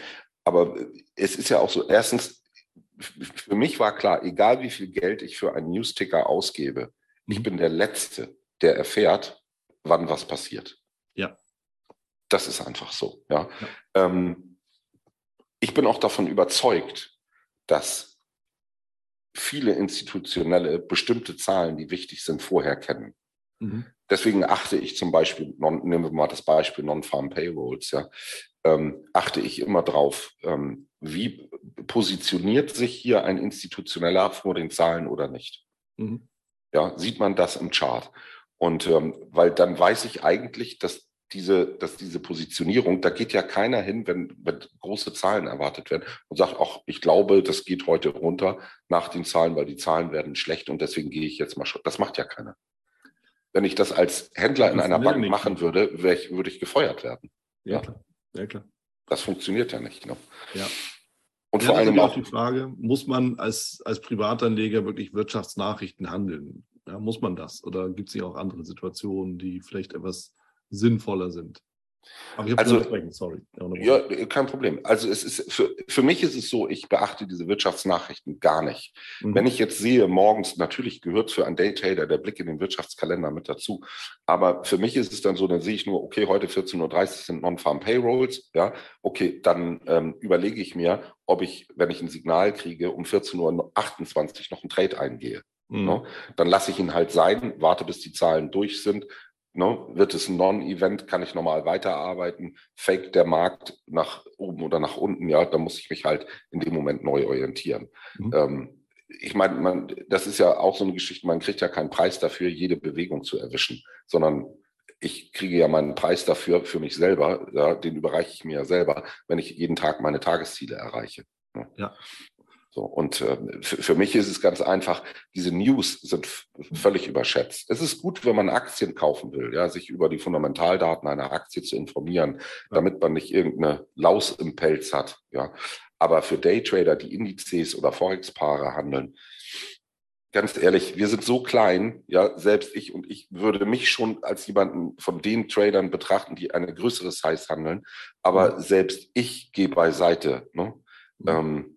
aber es ist ja auch so, erstens, für mich war klar, egal wie viel Geld ich für einen Newsticker ausgebe, ich mhm. bin der Letzte, der erfährt, wann was passiert. Ja. Das ist einfach so. Ja. ja. Ähm, ich bin auch davon überzeugt, dass viele Institutionelle bestimmte Zahlen, die wichtig sind, vorher kennen. Mhm. Deswegen achte ich zum Beispiel, nehmen wir mal das Beispiel Non-Farm Payrolls, ja, ähm, achte ich immer drauf, ähm, wie positioniert sich hier ein institutioneller vor den Zahlen oder nicht. Mhm. Ja, sieht man das im Chart. Und ähm, weil dann weiß ich eigentlich, dass diese, dass diese Positionierung, da geht ja keiner hin, wenn, wenn große Zahlen erwartet werden und sagt, ach, ich glaube, das geht heute runter nach den Zahlen, weil die Zahlen werden schlecht und deswegen gehe ich jetzt mal schon. Das macht ja keiner. Wenn ich das als Händler in einer Bank machen würde, ich, würde ich gefeuert werden. Ja, klar. Ja, klar. Das funktioniert ja nicht. Ne? Ja. Und ja, vor allem auch die Frage, muss man als, als Privatanleger wirklich Wirtschaftsnachrichten handeln? Ja, muss man das? Oder gibt es hier auch andere Situationen, die vielleicht etwas sinnvoller sind? Also, sorry. Ja, kein Problem. Also es ist für, für mich ist es so, ich beachte diese Wirtschaftsnachrichten gar nicht. Mhm. Wenn ich jetzt sehe, morgens, natürlich gehört für einen Daytrader der Blick in den Wirtschaftskalender mit dazu. Aber für mich ist es dann so, dann sehe ich nur, okay, heute 14.30 Uhr sind Non-Farm Payrolls. Ja, okay, dann ähm, überlege ich mir, ob ich, wenn ich ein Signal kriege, um 14.28 Uhr noch einen Trade eingehe. Mhm. No? Ne? Dann lasse ich ihn halt sein, warte, bis die Zahlen durch sind, Ne? Wird es ein Non-Event, kann ich normal weiterarbeiten. Fake der Markt nach oben oder nach unten, ja, da muss ich mich halt in dem Moment neu orientieren. Mhm. Ähm, ich meine, man, das ist ja auch so eine Geschichte, man kriegt ja keinen Preis dafür, jede Bewegung zu erwischen, sondern ich kriege ja meinen Preis dafür für mich selber, ja, den überreiche ich mir ja selber, wenn ich jeden Tag meine Tagesziele erreiche. Ne? Ja. So, und äh, für, für, mich ist es ganz einfach, diese News sind völlig überschätzt. Es ist gut, wenn man Aktien kaufen will, ja, sich über die Fundamentaldaten einer Aktie zu informieren, damit man nicht irgendeine Laus im Pelz hat. Ja. Aber für Daytrader, die Indizes oder Forex-Paare handeln, ganz ehrlich, wir sind so klein, ja, selbst ich und ich würde mich schon als jemanden von den Tradern betrachten, die eine größere Size handeln, aber selbst ich gehe beiseite. Ne? Mhm. Ähm,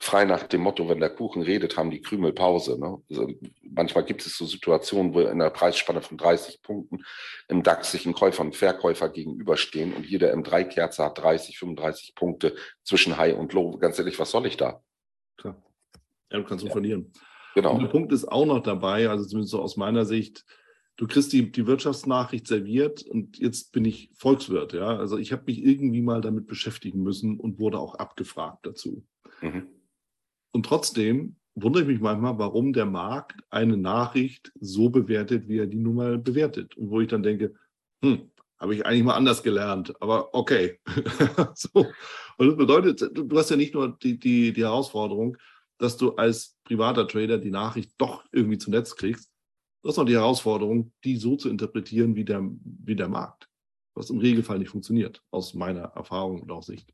frei nach dem Motto, wenn der Kuchen redet, haben die Krümel Pause. Ne? Also manchmal gibt es so Situationen, wo in der Preisspanne von 30 Punkten im DAX sich ein Käufer und Verkäufer gegenüberstehen und jeder M3-Kerze hat 30, 35 Punkte zwischen High und Low. Ganz ehrlich, was soll ich da? Klar. Ja, du kannst nur ja. verlieren. Genau. Und der Punkt ist auch noch dabei, also zumindest so aus meiner Sicht, du kriegst die, die Wirtschaftsnachricht serviert und jetzt bin ich Volkswirt. Ja? Also ich habe mich irgendwie mal damit beschäftigen müssen und wurde auch abgefragt dazu. Mhm. Und trotzdem wundere ich mich manchmal, warum der Markt eine Nachricht so bewertet, wie er die nun mal bewertet. Und wo ich dann denke, hm, habe ich eigentlich mal anders gelernt, aber okay. so. Und das bedeutet, du hast ja nicht nur die, die, die Herausforderung, dass du als privater Trader die Nachricht doch irgendwie zu Netz kriegst. Du hast noch die Herausforderung, die so zu interpretieren wie der, wie der Markt. Was im Regelfall nicht funktioniert, aus meiner Erfahrung und aus Sicht.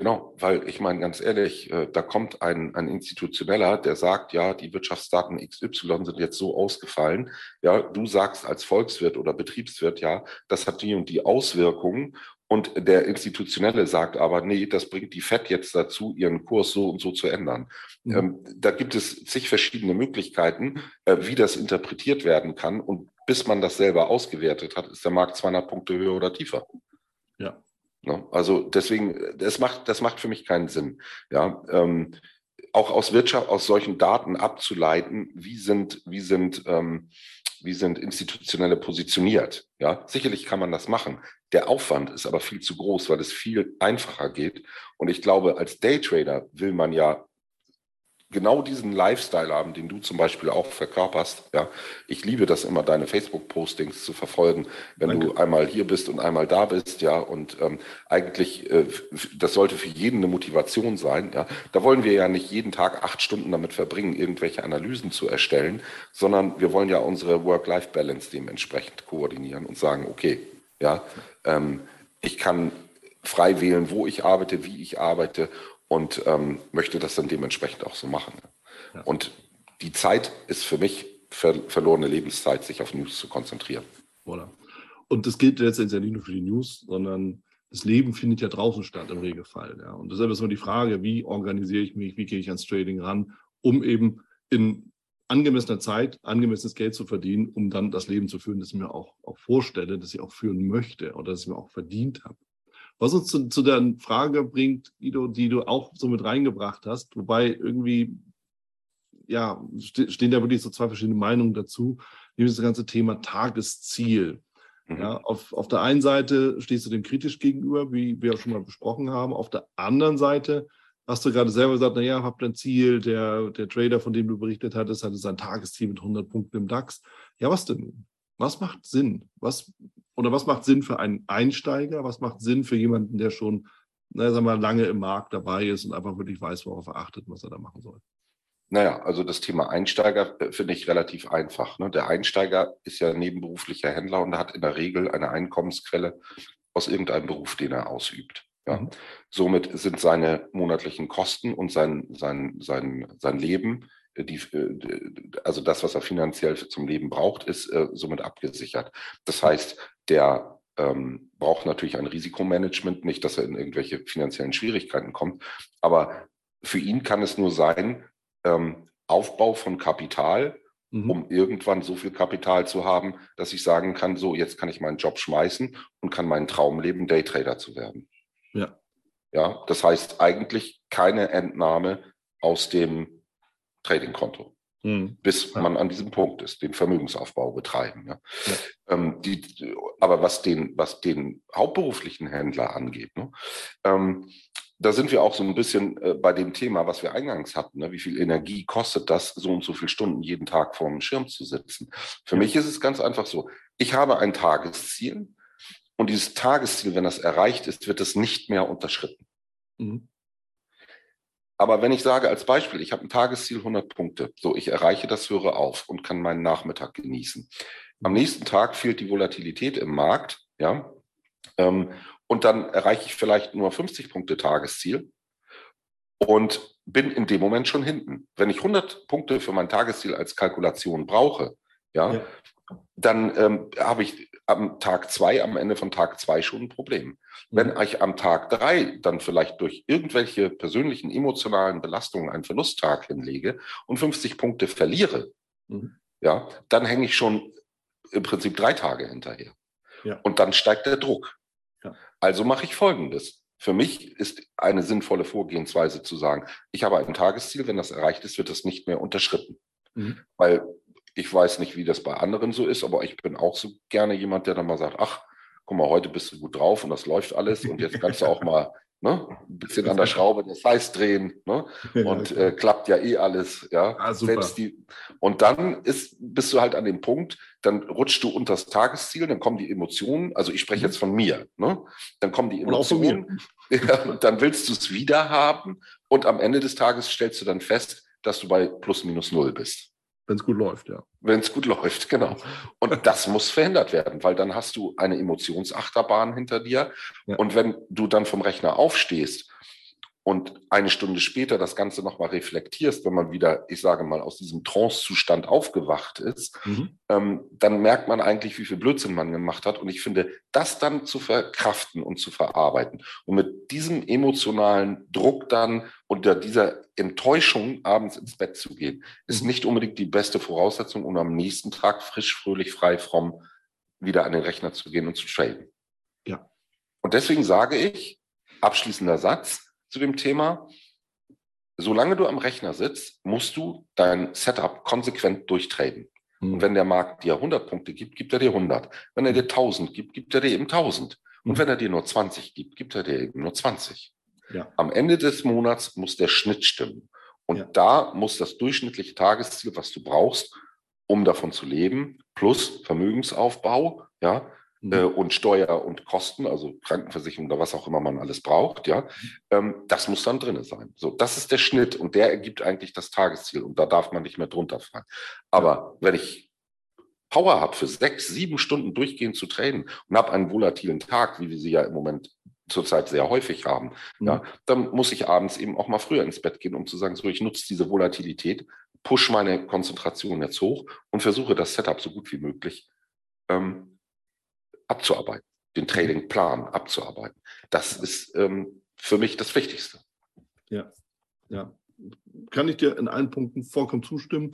Genau, weil ich meine ganz ehrlich, äh, da kommt ein, ein Institutioneller, der sagt, ja, die Wirtschaftsdaten XY sind jetzt so ausgefallen. Ja, du sagst als Volkswirt oder Betriebswirt, ja, das hat die und die Auswirkungen. Und der Institutionelle sagt aber, nee, das bringt die FED jetzt dazu, ihren Kurs so und so zu ändern. Mhm. Ähm, da gibt es zig verschiedene Möglichkeiten, äh, wie das interpretiert werden kann. Und bis man das selber ausgewertet hat, ist der Markt 200 Punkte höher oder tiefer. Ja. Ne? Also deswegen, das macht, das macht für mich keinen Sinn. Ja, ähm, auch aus Wirtschaft, aus solchen Daten abzuleiten, wie sind, wie sind, ähm, wie sind institutionelle positioniert. Ja, sicherlich kann man das machen. Der Aufwand ist aber viel zu groß, weil es viel einfacher geht. Und ich glaube, als Daytrader will man ja genau diesen Lifestyle haben, den du zum Beispiel auch verkörperst. Ja, ich liebe das immer, deine Facebook-Postings zu verfolgen, wenn Danke. du einmal hier bist und einmal da bist. Ja, und ähm, eigentlich, äh, das sollte für jeden eine Motivation sein. Ja, da wollen wir ja nicht jeden Tag acht Stunden damit verbringen, irgendwelche Analysen zu erstellen, sondern wir wollen ja unsere Work-Life-Balance dementsprechend koordinieren und sagen, okay, ja, ähm, ich kann frei wählen, wo ich arbeite, wie ich arbeite und ähm, möchte das dann dementsprechend auch so machen. Ja. Und die Zeit ist für mich ver verlorene Lebenszeit, sich auf News zu konzentrieren. Voilà. Und das gilt letztendlich ja nicht nur für die News, sondern das Leben findet ja draußen statt im Regelfall. Ja. Und deshalb ist immer die Frage, wie organisiere ich mich, wie gehe ich ans Trading ran, um eben in angemessener Zeit angemessenes Geld zu verdienen, um dann das Leben zu führen, das ich mir auch, auch vorstelle, das ich auch führen möchte oder das ich mir auch verdient habe. Was uns zu, zu der Frage bringt, Guido, die du auch so mit reingebracht hast, wobei irgendwie, ja, stehen da wirklich so zwei verschiedene Meinungen dazu, nämlich das ganze Thema Tagesziel. Mhm. Ja, auf, auf der einen Seite stehst du dem kritisch gegenüber, wie wir auch schon mal besprochen haben. Auf der anderen Seite hast du gerade selber gesagt, naja, habt ein Ziel, der, der Trader, von dem du berichtet hattest, hatte sein Tagesziel mit 100 Punkten im DAX. Ja, was denn? Was macht Sinn? Was, oder was macht Sinn für einen Einsteiger? Was macht Sinn für jemanden, der schon na, sagen wir, lange im Markt dabei ist und einfach wirklich weiß, worauf er achtet, was er da machen soll? Naja, also das Thema Einsteiger äh, finde ich relativ einfach. Ne? Der Einsteiger ist ja nebenberuflicher Händler und hat in der Regel eine Einkommensquelle aus irgendeinem Beruf, den er ausübt. Ja. Mhm. Somit sind seine monatlichen Kosten und sein, sein, sein, sein Leben die, äh, also das, was er finanziell zum Leben braucht, ist äh, somit abgesichert. Das heißt, der ähm, braucht natürlich ein Risikomanagement, nicht, dass er in irgendwelche finanziellen Schwierigkeiten kommt. Aber für ihn kann es nur sein, ähm, Aufbau von Kapital, mhm. um irgendwann so viel Kapital zu haben, dass ich sagen kann, so, jetzt kann ich meinen Job schmeißen und kann meinen Traum leben, Daytrader zu werden. Ja. Ja, das heißt eigentlich keine Entnahme aus dem Tradingkonto. Mhm. Bis ja. man an diesem Punkt ist, den Vermögensaufbau betreiben. Ja. ja. Ähm, die, aber was den, was den hauptberuflichen Händler angeht, ne, ähm, da sind wir auch so ein bisschen äh, bei dem Thema, was wir eingangs hatten. Ne? Wie viel Energie kostet das, so und so viele Stunden jeden Tag vor dem Schirm zu sitzen? Für ja. mich ist es ganz einfach so. Ich habe ein Tagesziel und dieses Tagesziel, wenn das erreicht ist, wird es nicht mehr unterschritten. Mhm. Aber wenn ich sage als Beispiel, ich habe ein Tagesziel 100 Punkte, so ich erreiche das, höre auf und kann meinen Nachmittag genießen. Am nächsten Tag fehlt die Volatilität im Markt, ja, ähm, und dann erreiche ich vielleicht nur 50 Punkte Tagesziel und bin in dem Moment schon hinten. Wenn ich 100 Punkte für mein Tagesziel als Kalkulation brauche, ja, ja. dann ähm, habe ich am Tag zwei, am Ende von Tag zwei schon ein Problem. Wenn mhm. ich am Tag drei dann vielleicht durch irgendwelche persönlichen emotionalen Belastungen einen Verlusttag hinlege und 50 Punkte verliere, mhm. ja, dann hänge ich schon im Prinzip drei Tage hinterher. Ja. Und dann steigt der Druck. Ja. Also mache ich Folgendes. Für mich ist eine sinnvolle Vorgehensweise zu sagen, ich habe ein Tagesziel, wenn das erreicht ist, wird das nicht mehr unterschritten. Mhm. Weil ich weiß nicht, wie das bei anderen so ist, aber ich bin auch so gerne jemand, der dann mal sagt, ach, guck mal, heute bist du gut drauf und das läuft alles und jetzt kannst du auch mal ne, ein bisschen an der Schraube das Heiß drehen ne, und äh, klappt ja eh alles. Ja, ah, die, und dann ist, bist du halt an dem Punkt, dann rutschst du unter das Tagesziel, dann kommen die Emotionen, also ich spreche mhm. jetzt von mir, ne, dann kommen die Emotionen, ja, und dann willst du es wieder haben und am Ende des Tages stellst du dann fest, dass du bei plus minus null bist. Wenn es gut läuft, ja. Wenn es gut läuft, genau. Und das muss verhindert werden, weil dann hast du eine Emotionsachterbahn hinter dir. Ja. Und wenn du dann vom Rechner aufstehst und eine Stunde später das Ganze nochmal reflektierst, wenn man wieder, ich sage mal, aus diesem Trance-Zustand aufgewacht ist, mhm. ähm, dann merkt man eigentlich, wie viel Blödsinn man gemacht hat. Und ich finde, das dann zu verkraften und zu verarbeiten und mit diesem emotionalen Druck dann unter dieser Enttäuschung abends ins Bett zu gehen, ist mhm. nicht unbedingt die beste Voraussetzung, um am nächsten Tag frisch, fröhlich, frei, fromm wieder an den Rechner zu gehen und zu traden. Ja. Und deswegen sage ich, abschließender Satz, zu dem Thema. Solange du am Rechner sitzt, musst du dein Setup konsequent durchtraden. Mhm. Und wenn der Markt dir 100 Punkte gibt, gibt er dir 100. Wenn er dir 1000 gibt, gibt er dir eben 1000. Und mhm. wenn er dir nur 20 gibt, gibt er dir eben nur 20. Ja. Am Ende des Monats muss der Schnitt stimmen. Und ja. da muss das durchschnittliche Tagesziel, was du brauchst, um davon zu leben, plus Vermögensaufbau, ja, und Steuer und Kosten, also Krankenversicherung oder was auch immer man alles braucht, ja, ähm, das muss dann drin sein. So, das ist der Schnitt und der ergibt eigentlich das Tagesziel und da darf man nicht mehr drunter fallen. Aber wenn ich Power habe, für sechs, sieben Stunden durchgehend zu trainen und habe einen volatilen Tag, wie wir sie ja im Moment zurzeit sehr häufig haben, mhm. ja, dann muss ich abends eben auch mal früher ins Bett gehen, um zu sagen, so, ich nutze diese Volatilität, push meine Konzentration jetzt hoch und versuche das Setup so gut wie möglich ähm, abzuarbeiten, den Tradingplan abzuarbeiten. Das ist ähm, für mich das Wichtigste. Ja, ja. Kann ich dir in allen Punkten vollkommen zustimmen.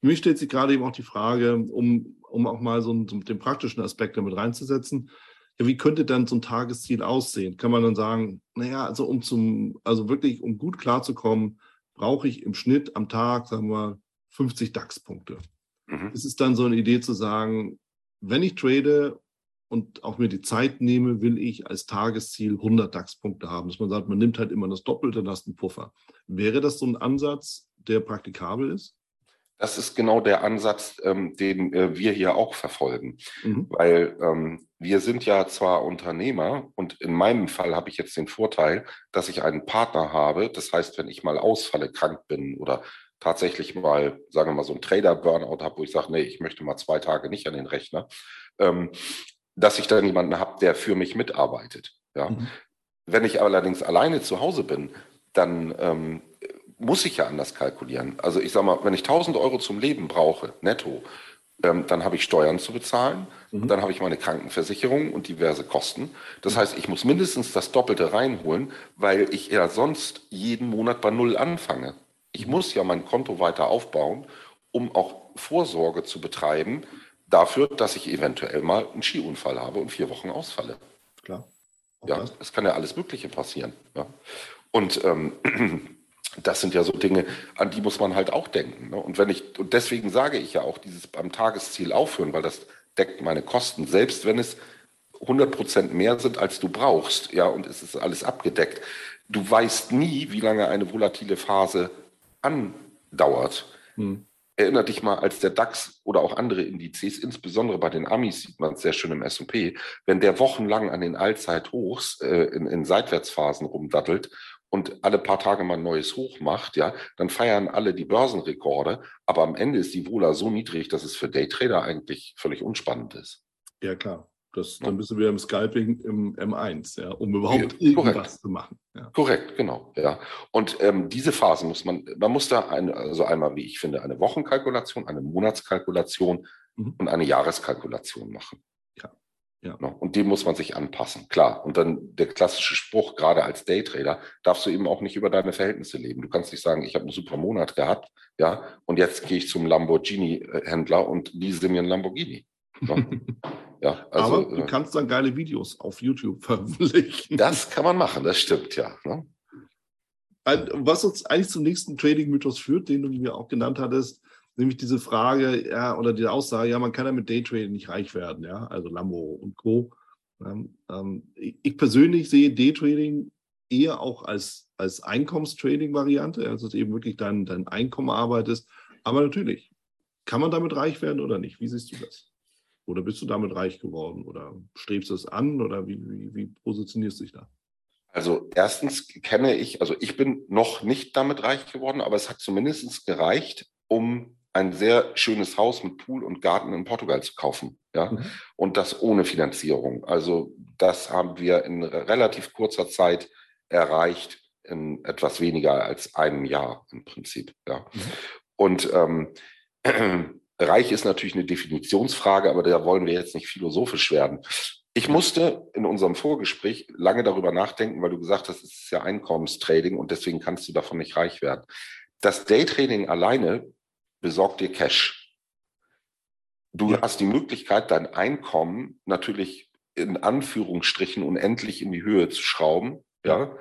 Für mich stellt sich gerade eben auch die Frage, um, um auch mal so, einen, den praktischen Aspekt damit reinzusetzen. Ja, wie könnte dann so ein Tagesziel aussehen? Kann man dann sagen, naja, also um zum, also wirklich, um gut klarzukommen, brauche ich im Schnitt am Tag, sagen wir, 50 DAX-Punkte. Mhm. Ist es dann so eine Idee zu sagen, wenn ich trade und auch mir die Zeit nehme, will ich als Tagesziel 100 DAX-Punkte haben. Dass man sagt, man nimmt halt immer das Doppelte, hast einen Puffer. Wäre das so ein Ansatz, der praktikabel ist? Das ist genau der Ansatz, ähm, den äh, wir hier auch verfolgen. Mhm. Weil ähm, wir sind ja zwar Unternehmer und in meinem Fall habe ich jetzt den Vorteil, dass ich einen Partner habe. Das heißt, wenn ich mal ausfalle, krank bin oder tatsächlich mal, sagen wir mal, so ein Trader-Burnout habe, wo ich sage, nee, ich möchte mal zwei Tage nicht an den Rechner, ähm, dass ich dann jemanden habe, der für mich mitarbeitet. Ja? Mhm. Wenn ich allerdings alleine zu Hause bin, dann ähm, muss ich ja anders kalkulieren. Also ich sage mal, wenn ich 1000 Euro zum Leben brauche, netto, ähm, dann habe ich Steuern zu bezahlen, mhm. dann habe ich meine Krankenversicherung und diverse Kosten. Das heißt, ich muss mindestens das Doppelte reinholen, weil ich ja sonst jeden Monat bei Null anfange. Ich mhm. muss ja mein Konto weiter aufbauen, um auch Vorsorge zu betreiben dafür, dass ich eventuell mal einen Skiunfall habe und vier Wochen ausfalle. Klar. Ja, es kann ja alles Mögliche passieren. Ja. Und ähm, das sind ja so Dinge, an die muss man halt auch denken. Ne? Und wenn ich, und deswegen sage ich ja auch, dieses beim Tagesziel aufhören, weil das deckt meine Kosten, selbst wenn es 100 Prozent mehr sind, als du brauchst, ja, und es ist alles abgedeckt. Du weißt nie, wie lange eine volatile Phase andauert. Hm. Erinner dich mal, als der DAX oder auch andere Indizes, insbesondere bei den Amis sieht man es sehr schön im S&P, wenn der wochenlang an den Allzeithochs äh, in, in Seitwärtsphasen rumdattelt und alle paar Tage mal ein neues Hoch macht, ja, dann feiern alle die Börsenrekorde, aber am Ende ist die Vola so niedrig, dass es für Daytrader eigentlich völlig unspannend ist. Ja, klar. Das, dann bist du wieder im Scalping im M1, ja, um überhaupt ja, irgendwas zu machen. Ja. Korrekt, genau. Ja. Und ähm, diese Phase muss man, man muss da eine, also einmal, wie ich finde, eine Wochenkalkulation, eine Monatskalkulation mhm. und eine Jahreskalkulation machen. Ja. Ne? Und dem muss man sich anpassen, klar. Und dann der klassische Spruch, gerade als Daytrader, darfst du eben auch nicht über deine Verhältnisse leben. Du kannst nicht sagen, ich habe einen super Monat gehabt, ja, und jetzt gehe ich zum Lamborghini-Händler und lease mir einen Lamborghini. Ja, also, Aber du äh, kannst dann geile Videos auf YouTube veröffentlichen. Das kann man machen, das stimmt, ja. Ne? Was uns eigentlich zum nächsten Trading-Mythos führt, den du mir auch genannt hattest, nämlich diese Frage, ja, oder die Aussage, ja, man kann ja mit Daytrading nicht reich werden, ja, also Lambo und Co. Ähm, ich persönlich sehe Daytrading eher auch als, als Einkommenstrading-Variante, also dass eben wirklich dein, dein Einkommen arbeitest. Aber natürlich, kann man damit reich werden oder nicht? Wie siehst du das? Oder bist du damit reich geworden? Oder strebst du es an? Oder wie, wie, wie positionierst du dich da? Also erstens kenne ich, also ich bin noch nicht damit reich geworden, aber es hat zumindest gereicht, um ein sehr schönes Haus mit Pool und Garten in Portugal zu kaufen. Ja? Mhm. Und das ohne Finanzierung. Also das haben wir in relativ kurzer Zeit erreicht, in etwas weniger als einem Jahr im Prinzip. Ja? Mhm. Und ähm, reich ist natürlich eine Definitionsfrage, aber da wollen wir jetzt nicht philosophisch werden. Ich musste in unserem Vorgespräch lange darüber nachdenken, weil du gesagt hast, es ist ja Einkommenstrading und deswegen kannst du davon nicht reich werden. Das Daytrading alleine besorg dir Cash. Du ja. hast die Möglichkeit, dein Einkommen natürlich in Anführungsstrichen unendlich in die Höhe zu schrauben. Ja,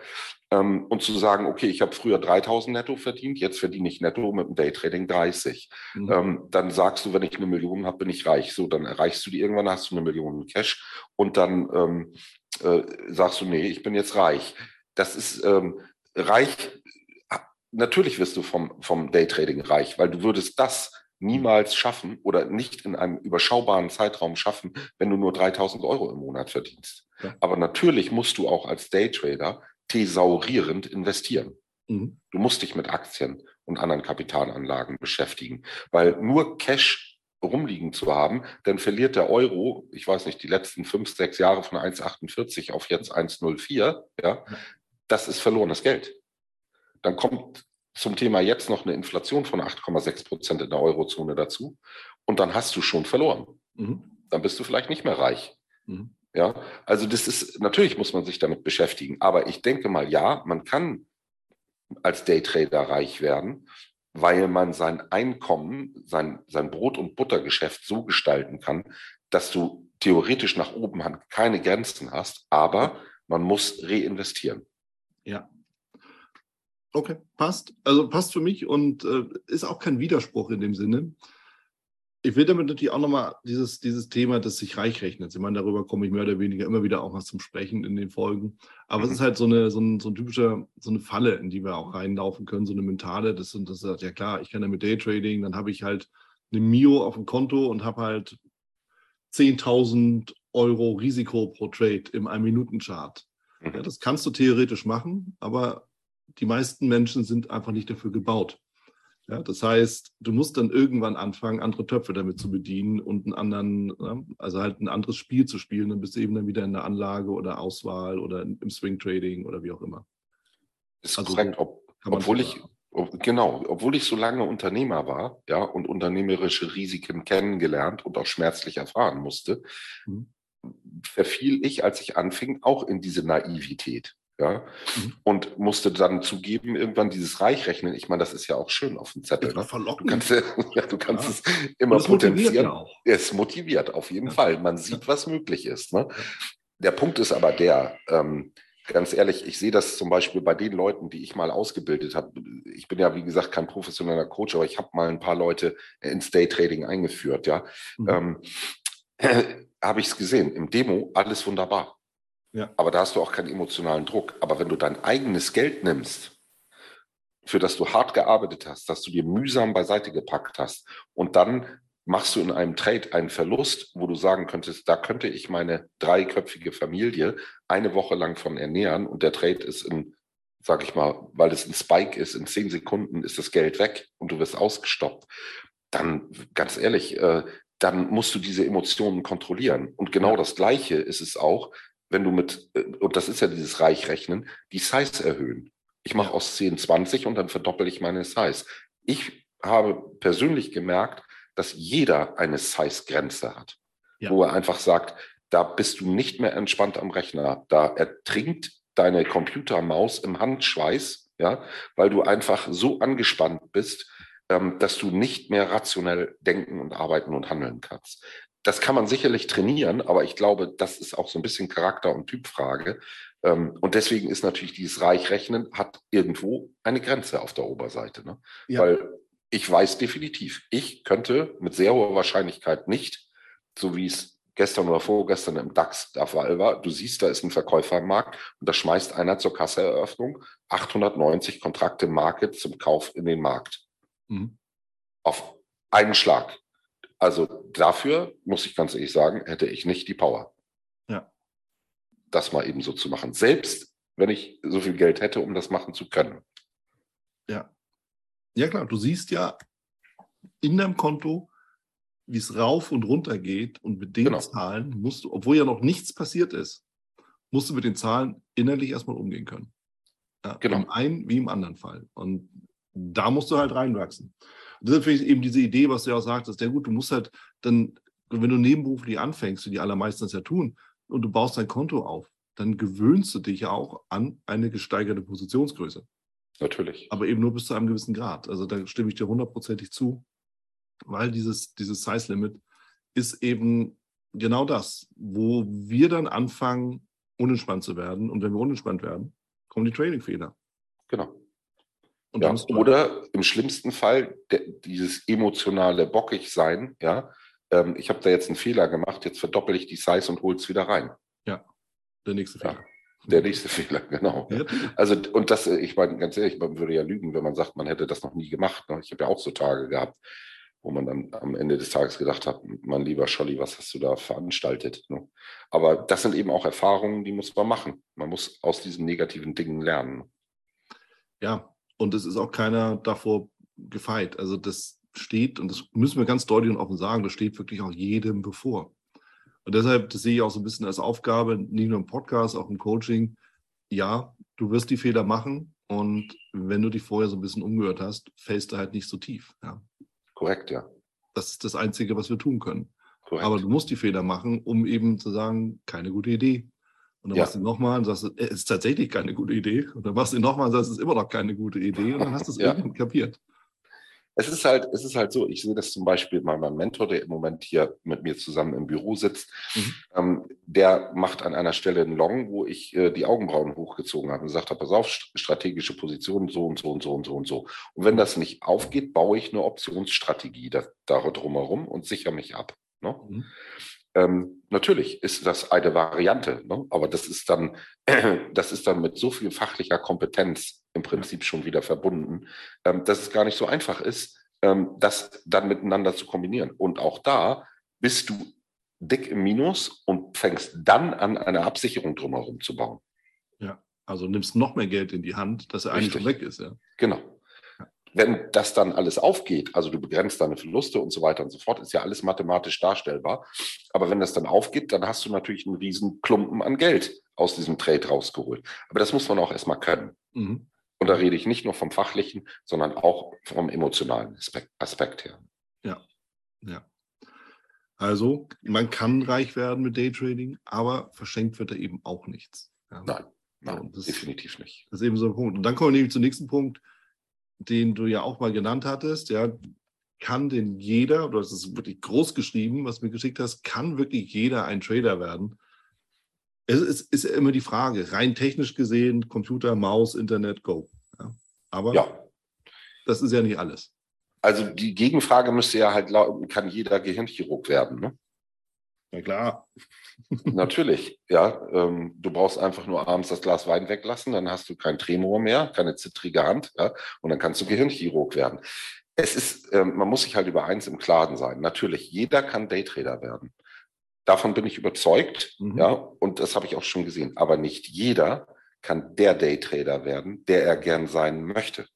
ähm, und zu sagen, okay, ich habe früher 3000 netto verdient, jetzt verdiene ich netto mit dem Daytrading 30. Mhm. Ähm, dann sagst du, wenn ich eine Million habe, bin ich reich. So, dann erreichst du die irgendwann, hast du eine Million Cash und dann ähm, äh, sagst du, nee, ich bin jetzt reich. Das ist ähm, reich natürlich wirst du vom, vom Daytrading reich, weil du würdest das niemals schaffen oder nicht in einem überschaubaren Zeitraum schaffen, wenn du nur 3000 Euro im Monat verdienst. Ja. Aber natürlich musst du auch als Daytrader thesaurierend investieren. Mhm. Du musst dich mit Aktien und anderen Kapitalanlagen beschäftigen, weil nur Cash rumliegen zu haben, dann verliert der Euro, ich weiß nicht, die letzten fünf, sechs Jahre von 1,48 auf jetzt 1,04, ja, das ist verlorenes Geld. Dann kommt zum Thema jetzt noch eine Inflation von 8,6 Prozent in der Eurozone dazu und dann hast du schon verloren. Mhm. Dann bist du vielleicht nicht mehr reich. Mhm. Ja, also das ist, natürlich muss man sich damit beschäftigen, aber ich denke mal, ja, man kann als Daytrader reich werden, weil man sein Einkommen, sein, sein Brot- und Buttergeschäft so gestalten kann, dass du theoretisch nach oben keine Grenzen hast, aber man muss reinvestieren. Ja, Okay, passt. Also passt für mich und äh, ist auch kein Widerspruch in dem Sinne. Ich will damit natürlich auch nochmal dieses, dieses Thema des sich reich rechnen. Ich meine, darüber komme ich mehr oder weniger immer wieder auch was zum Sprechen in den Folgen. Aber mhm. es ist halt so eine, so, ein, so ein typischer, so eine Falle, in die wir auch reinlaufen können, so eine mentale. Das, und das sagt, ja klar, ich kann ja mit Daytrading, dann habe ich halt eine Mio auf dem Konto und habe halt 10.000 Euro Risiko pro Trade im 1-Minuten-Chart. Mhm. Ja, das kannst du theoretisch machen, aber die meisten Menschen sind einfach nicht dafür gebaut. Ja, das heißt, du musst dann irgendwann anfangen, andere Töpfe damit zu bedienen und einen anderen, ja, also halt ein anderes Spiel zu spielen. Dann bist du eben dann wieder in der Anlage oder Auswahl oder im Swing Trading oder wie auch immer. Ist also korrekt, Ob, obwohl ich, Genau, obwohl ich so lange Unternehmer war, ja, und unternehmerische Risiken kennengelernt und auch schmerzlich erfahren musste, mhm. verfiel ich, als ich anfing, auch in diese Naivität. Ja, mhm. und musste dann zugeben, irgendwann dieses Reichrechnen. Ich meine, das ist ja auch schön auf dem Zettel. Ne? Du kannst, ja, du kannst ja. es immer potenzieren. Ja es motiviert auf jeden Fall. Man sieht, was möglich ist. Ne? Der Punkt ist aber der, ähm, ganz ehrlich, ich sehe das zum Beispiel bei den Leuten, die ich mal ausgebildet habe. Ich bin ja, wie gesagt, kein professioneller Coach, aber ich habe mal ein paar Leute ins Daytrading eingeführt, ja. Mhm. Ähm, äh, habe ich es gesehen. Im Demo alles wunderbar. Ja. Aber da hast du auch keinen emotionalen Druck. Aber wenn du dein eigenes Geld nimmst, für das du hart gearbeitet hast, dass du dir mühsam beiseite gepackt hast und dann machst du in einem Trade einen Verlust, wo du sagen könntest, da könnte ich meine dreiköpfige Familie eine Woche lang von ernähren und der Trade ist in, sag ich mal, weil es ein Spike ist, in zehn Sekunden ist das Geld weg und du wirst ausgestoppt. Dann, ganz ehrlich, äh, dann musst du diese Emotionen kontrollieren. Und genau das Gleiche ist es auch, wenn du mit, äh, und das ist ja dieses Reichrechnen, die Size erhöhen. Ich mache aus 10 20 und dann verdoppel ich meine Size. Ich habe persönlich gemerkt, dass jeder eine Size-Grenze hat, ja. wo er einfach sagt, da bist du nicht mehr entspannt am Rechner. Da ertrinkt deine Computermaus im Handschweiß, ja, weil du einfach so angespannt bist, ähm, dass du nicht mehr rationell denken und arbeiten und handeln kannst. Das kann man sicherlich trainieren, aber ich glaube, das ist auch so ein bisschen Charakter- und Typfrage. Ähm, und deswegen ist natürlich dieses Reichrechnen hat irgendwo eine Grenze auf der Oberseite. Ne? Ja. Weil ich weiß definitiv, ich könnte mit sehr hoher Wahrscheinlichkeit nicht, so wie es gestern oder vorgestern im DAX der Fall war, du siehst, da ist ein Verkäufer im Markt und da schmeißt einer zur Kasseeröffnung 890 Kontrakte Market zum Kauf in den Markt. Mhm. Auf einen Schlag. Also dafür, muss ich ganz ehrlich sagen, hätte ich nicht die Power. Ja. Das mal eben so zu machen. Selbst wenn ich so viel Geld hätte, um das machen zu können. Ja. Ja, klar, du siehst ja in deinem Konto, wie es rauf und runter geht und mit den genau. Zahlen musst du, obwohl ja noch nichts passiert ist, musst du mit den Zahlen innerlich erstmal umgehen können. Ja, genau. Im einen wie im anderen Fall. Und da musst du halt reinwachsen. Und deshalb finde ich eben diese Idee, was du ja auch sagtest, ja gut, du musst halt dann, wenn du nebenberuflich anfängst, wie die allermeisten das ja tun, und du baust dein Konto auf, dann gewöhnst du dich ja auch an eine gesteigerte Positionsgröße. Natürlich. Aber eben nur bis zu einem gewissen Grad. Also da stimme ich dir hundertprozentig zu, weil dieses, dieses Size-Limit ist eben genau das, wo wir dann anfangen, unentspannt zu werden. Und wenn wir unentspannt werden, kommen die Trading-Fehler. Genau. Ja, oder im schlimmsten Fall der, dieses emotionale Bockig-Sein, ja, ähm, ich habe da jetzt einen Fehler gemacht, jetzt verdoppel ich die Size und hole es wieder rein. Ja, der nächste Fehler. Ja. Der nächste Fehler, genau. Ja. Also, und das, ich meine, ganz ehrlich, man würde ja lügen, wenn man sagt, man hätte das noch nie gemacht. Ne? Ich habe ja auch so Tage gehabt, wo man dann am Ende des Tages gedacht hat, mein lieber Scholli, was hast du da veranstaltet? Ne? Aber das sind eben auch Erfahrungen, die muss man machen. Man muss aus diesen negativen Dingen lernen. Ja, und es ist auch keiner davor gefeit. Also das steht, und das müssen wir ganz deutlich und offen sagen, das steht wirklich auch jedem bevor. Und deshalb, das sehe ich auch so ein bisschen als Aufgabe, nicht nur im Podcast, auch im Coaching. Ja, du wirst die Fehler machen und wenn du dich vorher so ein bisschen umgehört hast, fällst du halt nicht so tief. Ja. Korrekt, ja. Das ist das Einzige, was wir tun können. Korrekt. Aber du musst die Fehler machen, um eben zu sagen, keine gute Idee. Und dann ja. machst du nochmal und sagst, es ist tatsächlich keine gute Idee. Und dann machst du nochmal und sagst, es ist immer noch keine gute Idee. Und dann hast du es ja. irgendwann kapiert es ist halt, es ist halt so, ich sehe das zum Beispiel bei meinem Mentor, der im Moment hier mit mir zusammen im Büro sitzt, mhm. ähm, der macht an einer Stelle einen Long, wo ich äh, die Augenbrauen hochgezogen habe und gesagt habe, pass auf, strategische Position so und so und so und so und so. Und wenn das nicht aufgeht, baue ich eine Optionsstrategie da, da drumherum und sichere mich ab. Ne? Mhm. Ähm, natürlich ist das eine Variante, ne? aber das ist dann, das ist dann mit so viel fachlicher Kompetenz im Prinzip schon wieder verbunden, ähm, dass es gar nicht so einfach ist, ähm, das dann miteinander zu kombinieren. Und auch da bist du dick im Minus und fängst dann an, eine Absicherung drumherum zu bauen. Ja, also nimmst noch mehr Geld in die Hand, dass er eigentlich schon weg ist. Ja. Genau. Wenn das dann alles aufgeht, also du begrenzt deine Verluste und so weiter und so fort, ist ja alles mathematisch darstellbar. Aber wenn das dann aufgeht, dann hast du natürlich einen riesen Klumpen an Geld aus diesem Trade rausgeholt. Aber das muss man auch erstmal können. Mhm. Und da rede ich nicht nur vom fachlichen, sondern auch vom emotionalen Aspekt, her. Ja, ja. Also man kann reich werden mit Daytrading, aber verschenkt wird da eben auch nichts. Ja. Nein, nein das, definitiv nicht. Das ist eben so ein Punkt. Und dann kommen wir nämlich zum nächsten Punkt, den du ja auch mal genannt hattest. Ja, kann denn jeder, du hast es wirklich groß geschrieben, was du mir geschickt hast, kann wirklich jeder ein Trader werden? Es ist, ist immer die Frage, rein technisch gesehen, Computer, Maus, Internet, Go. Ja. Aber ja. das ist ja nicht alles. Also die Gegenfrage müsste ja halt lauten, kann jeder Gehirnchirurg werden? Ne? Ja klar. Natürlich, ja. Ähm, du brauchst einfach nur abends das Glas Wein weglassen, dann hast du kein Tremor mehr, keine zittrige Hand, ja, und dann kannst du Gehirnchirurg werden. Es ist, ähm, man muss sich halt über eins im Klaren sein. Natürlich, jeder kann Daytrader werden. Davon bin ich überzeugt, mhm. ja, und das habe ich auch schon gesehen. Aber nicht jeder kann der Daytrader werden, der er gern sein möchte.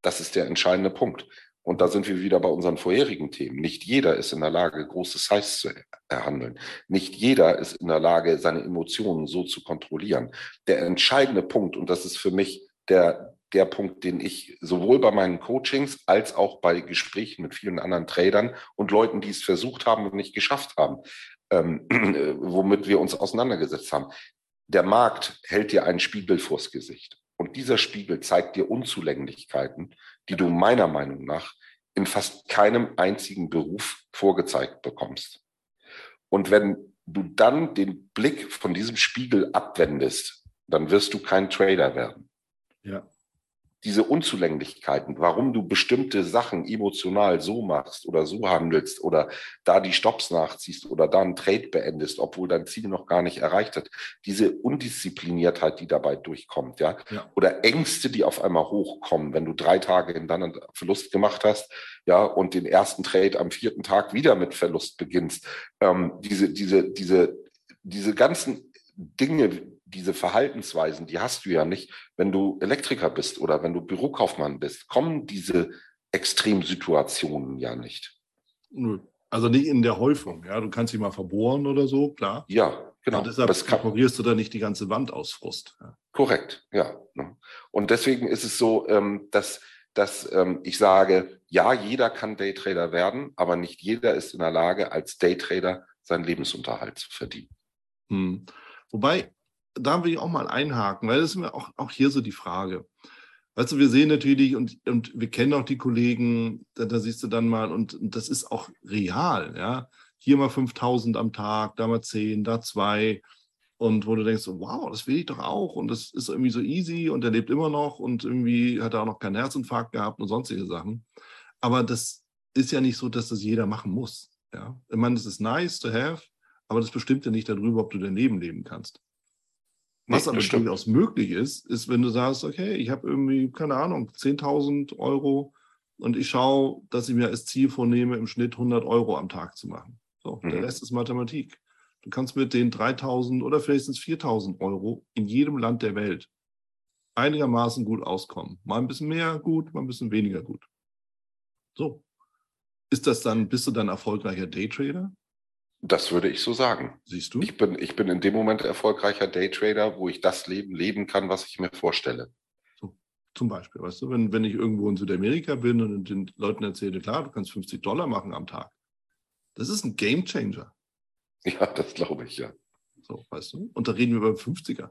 Das ist der entscheidende Punkt. Und da sind wir wieder bei unseren vorherigen Themen. Nicht jeder ist in der Lage, große Size zu erhandeln. Nicht jeder ist in der Lage, seine Emotionen so zu kontrollieren. Der entscheidende Punkt, und das ist für mich der, der Punkt, den ich sowohl bei meinen Coachings als auch bei Gesprächen mit vielen anderen Tradern und Leuten, die es versucht haben und nicht geschafft haben, ähm, womit wir uns auseinandergesetzt haben. Der Markt hält dir einen Spiegel vors Gesicht. Und dieser Spiegel zeigt dir Unzulänglichkeiten, die du meiner Meinung nach in fast keinem einzigen Beruf vorgezeigt bekommst. Und wenn du dann den Blick von diesem Spiegel abwendest, dann wirst du kein Trader werden. Ja diese Unzulänglichkeiten, warum du bestimmte Sachen emotional so machst oder so handelst oder da die Stops nachziehst oder da einen Trade beendest, obwohl dein Ziel noch gar nicht erreicht hat. Diese Undiszipliniertheit, die dabei durchkommt, ja. ja. Oder Ängste, die auf einmal hochkommen, wenn du drei Tage hintereinander Verlust gemacht hast, ja, und den ersten Trade am vierten Tag wieder mit Verlust beginnst. Ähm, diese, diese, diese, diese ganzen Dinge, diese Verhaltensweisen, die hast du ja nicht, wenn du Elektriker bist oder wenn du Bürokaufmann bist, kommen diese Extremsituationen ja nicht. Also nicht in der Häufung, ja. Du kannst dich mal verbohren oder so, klar. Ja, genau. Und deshalb korporierst du da nicht die ganze Wand aus Frust. Ja. Korrekt, ja. Ne. Und deswegen ist es so, ähm, dass, dass ähm, ich sage, ja, jeder kann Daytrader werden, aber nicht jeder ist in der Lage, als Daytrader seinen Lebensunterhalt zu verdienen. Hm. Wobei, da will ich auch mal einhaken, weil das ist mir auch, auch hier so die Frage. Weißt du, wir sehen natürlich und, und wir kennen auch die Kollegen, da, da siehst du dann mal, und, und, das ist auch real, ja. Hier mal 5000 am Tag, da mal 10, da 2. Und wo du denkst, wow, das will ich doch auch. Und das ist irgendwie so easy und er lebt immer noch und irgendwie hat er auch noch keinen Herzinfarkt gehabt und sonstige Sachen. Aber das ist ja nicht so, dass das jeder machen muss. Ja? Ich meine, es ist nice to have, aber das bestimmt ja nicht darüber, ob du dein Leben leben kannst. Was nee, aber durchaus möglich ist, ist, wenn du sagst, okay, ich habe irgendwie, keine Ahnung, 10.000 Euro und ich schaue, dass ich mir als Ziel vornehme, im Schnitt 100 Euro am Tag zu machen. So, mhm. der Rest ist Mathematik. Du kannst mit den 3.000 oder vielleicht sind es 4.000 Euro in jedem Land der Welt einigermaßen gut auskommen. Mal ein bisschen mehr gut, mal ein bisschen weniger gut. So. Ist das dann, bist du dann erfolgreicher Daytrader? Das würde ich so sagen. Siehst du? Ich bin, ich bin in dem Moment erfolgreicher Daytrader, wo ich das Leben leben kann, was ich mir vorstelle. So, zum Beispiel, weißt du, wenn, wenn ich irgendwo in Südamerika bin und den Leuten erzähle, klar, du kannst 50 Dollar machen am Tag. Das ist ein Game Changer. Ja, das glaube ich, ja. So, weißt du? Und da reden wir über 50er.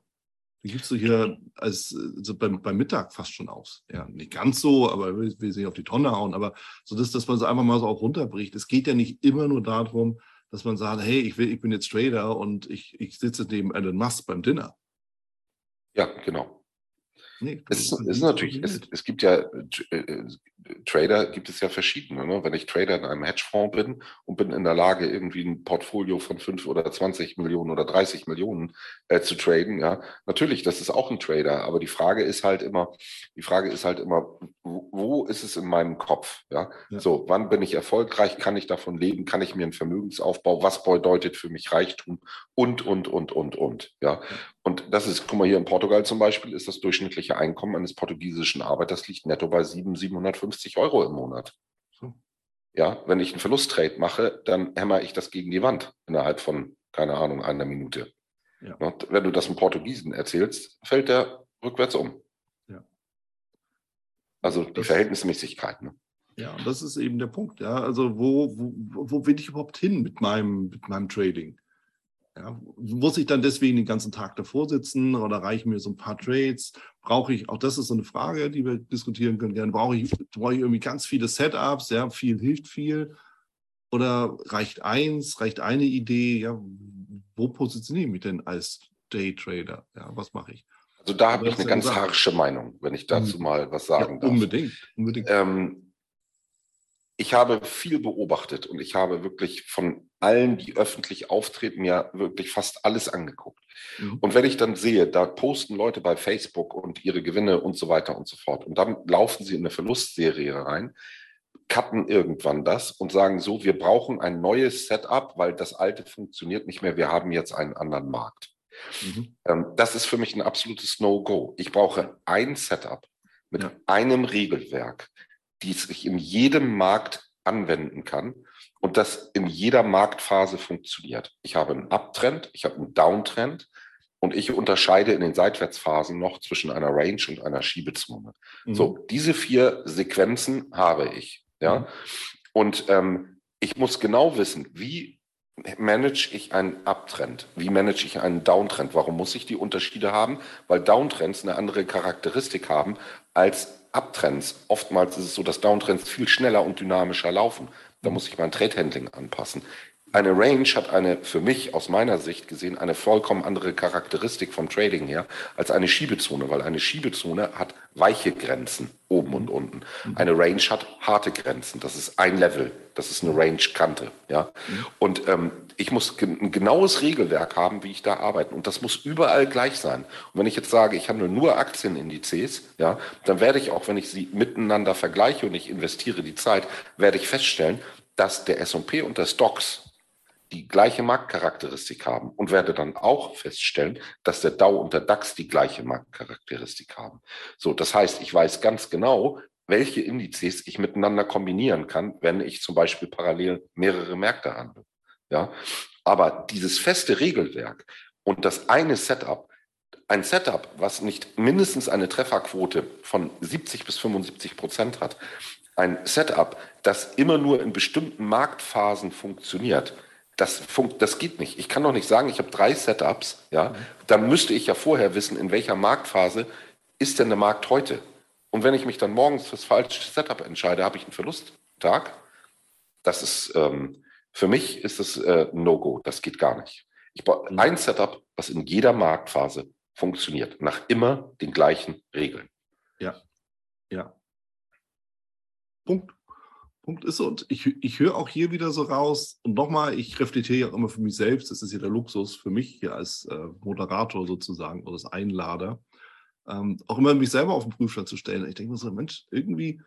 Die gibst du hier als also beim, beim Mittag fast schon aus. Ja, nicht ganz so, aber will, will sich auf die Tonne hauen. Aber so, dass, dass man es einfach mal so auch runterbricht. Es geht ja nicht immer nur darum, dass man sagt, hey, ich, will, ich bin jetzt Trader und ich, ich sitze neben Elon Musk beim Dinner. Ja, genau. Nee, es, ist, ist natürlich, es, es, gibt ja äh, äh, Trader, gibt es ja verschiedene. Ne? Wenn ich Trader in einem Hedgefonds bin und bin in der Lage, irgendwie ein Portfolio von 5 oder 20 Millionen oder 30 Millionen äh, zu traden, ja, natürlich, das ist auch ein Trader. Aber die Frage ist halt immer, die Frage ist halt immer, wo, wo ist es in meinem Kopf? Ja? ja? So, wann bin ich erfolgreich? Kann ich davon leben? Kann ich mir einen Vermögensaufbau? Was bedeutet für mich Reichtum? Und, und, und, und, und. Ja. Und das ist, guck mal, hier in Portugal zum Beispiel ist das durchschnittliche Einkommen eines portugiesischen Arbeiters liegt netto bei 7, 750 Euro im Monat. Ja, wenn ich einen Verlusttrade mache, dann hämmer ich das gegen die Wand innerhalb von, keine Ahnung, einer Minute. Ja. Und wenn du das einem Portugiesen erzählst, fällt der rückwärts um. Ja. Also die das, Verhältnismäßigkeit. Ne? Ja, und das ist eben der Punkt. Ja, also wo, wo, wo will ich überhaupt hin mit meinem, mit meinem Trading? Ja, muss ich dann deswegen den ganzen Tag davor sitzen oder reichen mir so ein paar Trades? Brauche ich, auch das ist so eine Frage, die wir diskutieren können gerne, brauche ich, brauche ich irgendwie ganz viele Setups, ja, viel hilft viel? Oder reicht eins, reicht eine Idee? Ja, wo positioniere ich mich denn als Daytrader? Ja, was mache ich? Also da habe ich eine ganz harsche Meinung, wenn ich dazu mal was sagen ja, darf. Unbedingt, unbedingt. Ähm, ich habe viel beobachtet und ich habe wirklich von allen, die öffentlich auftreten, mir wirklich fast alles angeguckt. Mhm. Und wenn ich dann sehe, da posten Leute bei Facebook und ihre Gewinne und so weiter und so fort und dann laufen sie in eine Verlustserie rein, cutten irgendwann das und sagen so, wir brauchen ein neues Setup, weil das alte funktioniert nicht mehr, wir haben jetzt einen anderen Markt. Mhm. Ähm, das ist für mich ein absolutes No-Go. Ich brauche ein Setup mit ja. einem Regelwerk, die sich in jedem Markt anwenden kann und das in jeder Marktphase funktioniert. Ich habe einen Uptrend, ich habe einen Downtrend und ich unterscheide in den Seitwärtsphasen noch zwischen einer Range und einer Schiebezone. Mhm. So, diese vier Sequenzen habe ich. Ja, mhm. und ähm, ich muss genau wissen, wie manage ich einen Uptrend? Wie manage ich einen Downtrend? Warum muss ich die Unterschiede haben? Weil Downtrends eine andere Charakteristik haben als Uptrends. Oftmals ist es so, dass Downtrends viel schneller und dynamischer laufen. Da muss ich mein Trade-Handling anpassen. Eine Range hat eine, für mich aus meiner Sicht gesehen, eine vollkommen andere Charakteristik vom Trading her als eine Schiebezone, weil eine Schiebezone hat weiche Grenzen oben und unten. Eine Range hat harte Grenzen. Das ist ein Level. Das ist eine Range-Kante. Ja? Und ähm, ich muss ein genaues Regelwerk haben, wie ich da arbeite. Und das muss überall gleich sein. Und wenn ich jetzt sage, ich handle nur Aktienindizes, ja, dann werde ich auch, wenn ich sie miteinander vergleiche und ich investiere die Zeit, werde ich feststellen, dass der S&P und der Stocks die gleiche Marktcharakteristik haben und werde dann auch feststellen, dass der Dow und der DAX die gleiche Marktcharakteristik haben. So, das heißt, ich weiß ganz genau, welche Indizes ich miteinander kombinieren kann, wenn ich zum Beispiel parallel mehrere Märkte handle. Ja, aber dieses feste Regelwerk und das eine Setup, ein Setup, was nicht mindestens eine Trefferquote von 70 bis 75 Prozent hat, ein Setup, das immer nur in bestimmten Marktphasen funktioniert, das, funkt, das geht nicht. Ich kann doch nicht sagen, ich habe drei Setups. Ja, dann müsste ich ja vorher wissen, in welcher Marktphase ist denn der Markt heute. Und wenn ich mich dann morgens fürs falsche Setup entscheide, habe ich einen Verlusttag. Das ist ähm, für mich ist es äh, No-Go. Das geht gar nicht. Ich brauche mhm. ein Setup, was in jeder Marktphase funktioniert, nach immer den gleichen Regeln. Ja, ja. Punkt. Punkt ist, und ich, ich höre auch hier wieder so raus, und nochmal, ich reflektiere ja auch immer für mich selbst, das ist ja der Luxus für mich hier als äh, Moderator sozusagen oder als Einlader, ähm, auch immer mich selber auf den Prüfstand zu stellen. Ich denke mir so, Mensch, irgendwie,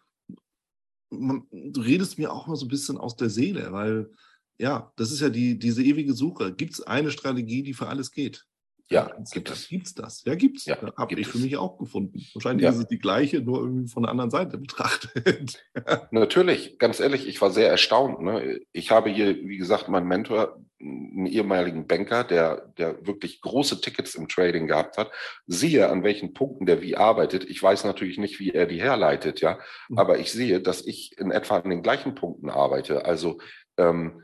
man, du redest mir auch mal so ein bisschen aus der Seele, weil ja, das ist ja die, diese ewige Suche. Gibt es eine Strategie, die für alles geht? Ja, gibt es. Gibt es das? Ja, gibt es. Ja, Habe ich für mich auch gefunden. Wahrscheinlich ja. ist es die gleiche, nur irgendwie von der anderen Seite betrachtet. Natürlich, ganz ehrlich, ich war sehr erstaunt. Ne? Ich habe hier, wie gesagt, meinen Mentor, einen ehemaligen Banker, der, der wirklich große Tickets im Trading gehabt hat, sehe, an welchen Punkten der wie arbeitet. Ich weiß natürlich nicht, wie er die herleitet, ja, mhm. aber ich sehe, dass ich in etwa an den gleichen Punkten arbeite. Also ähm,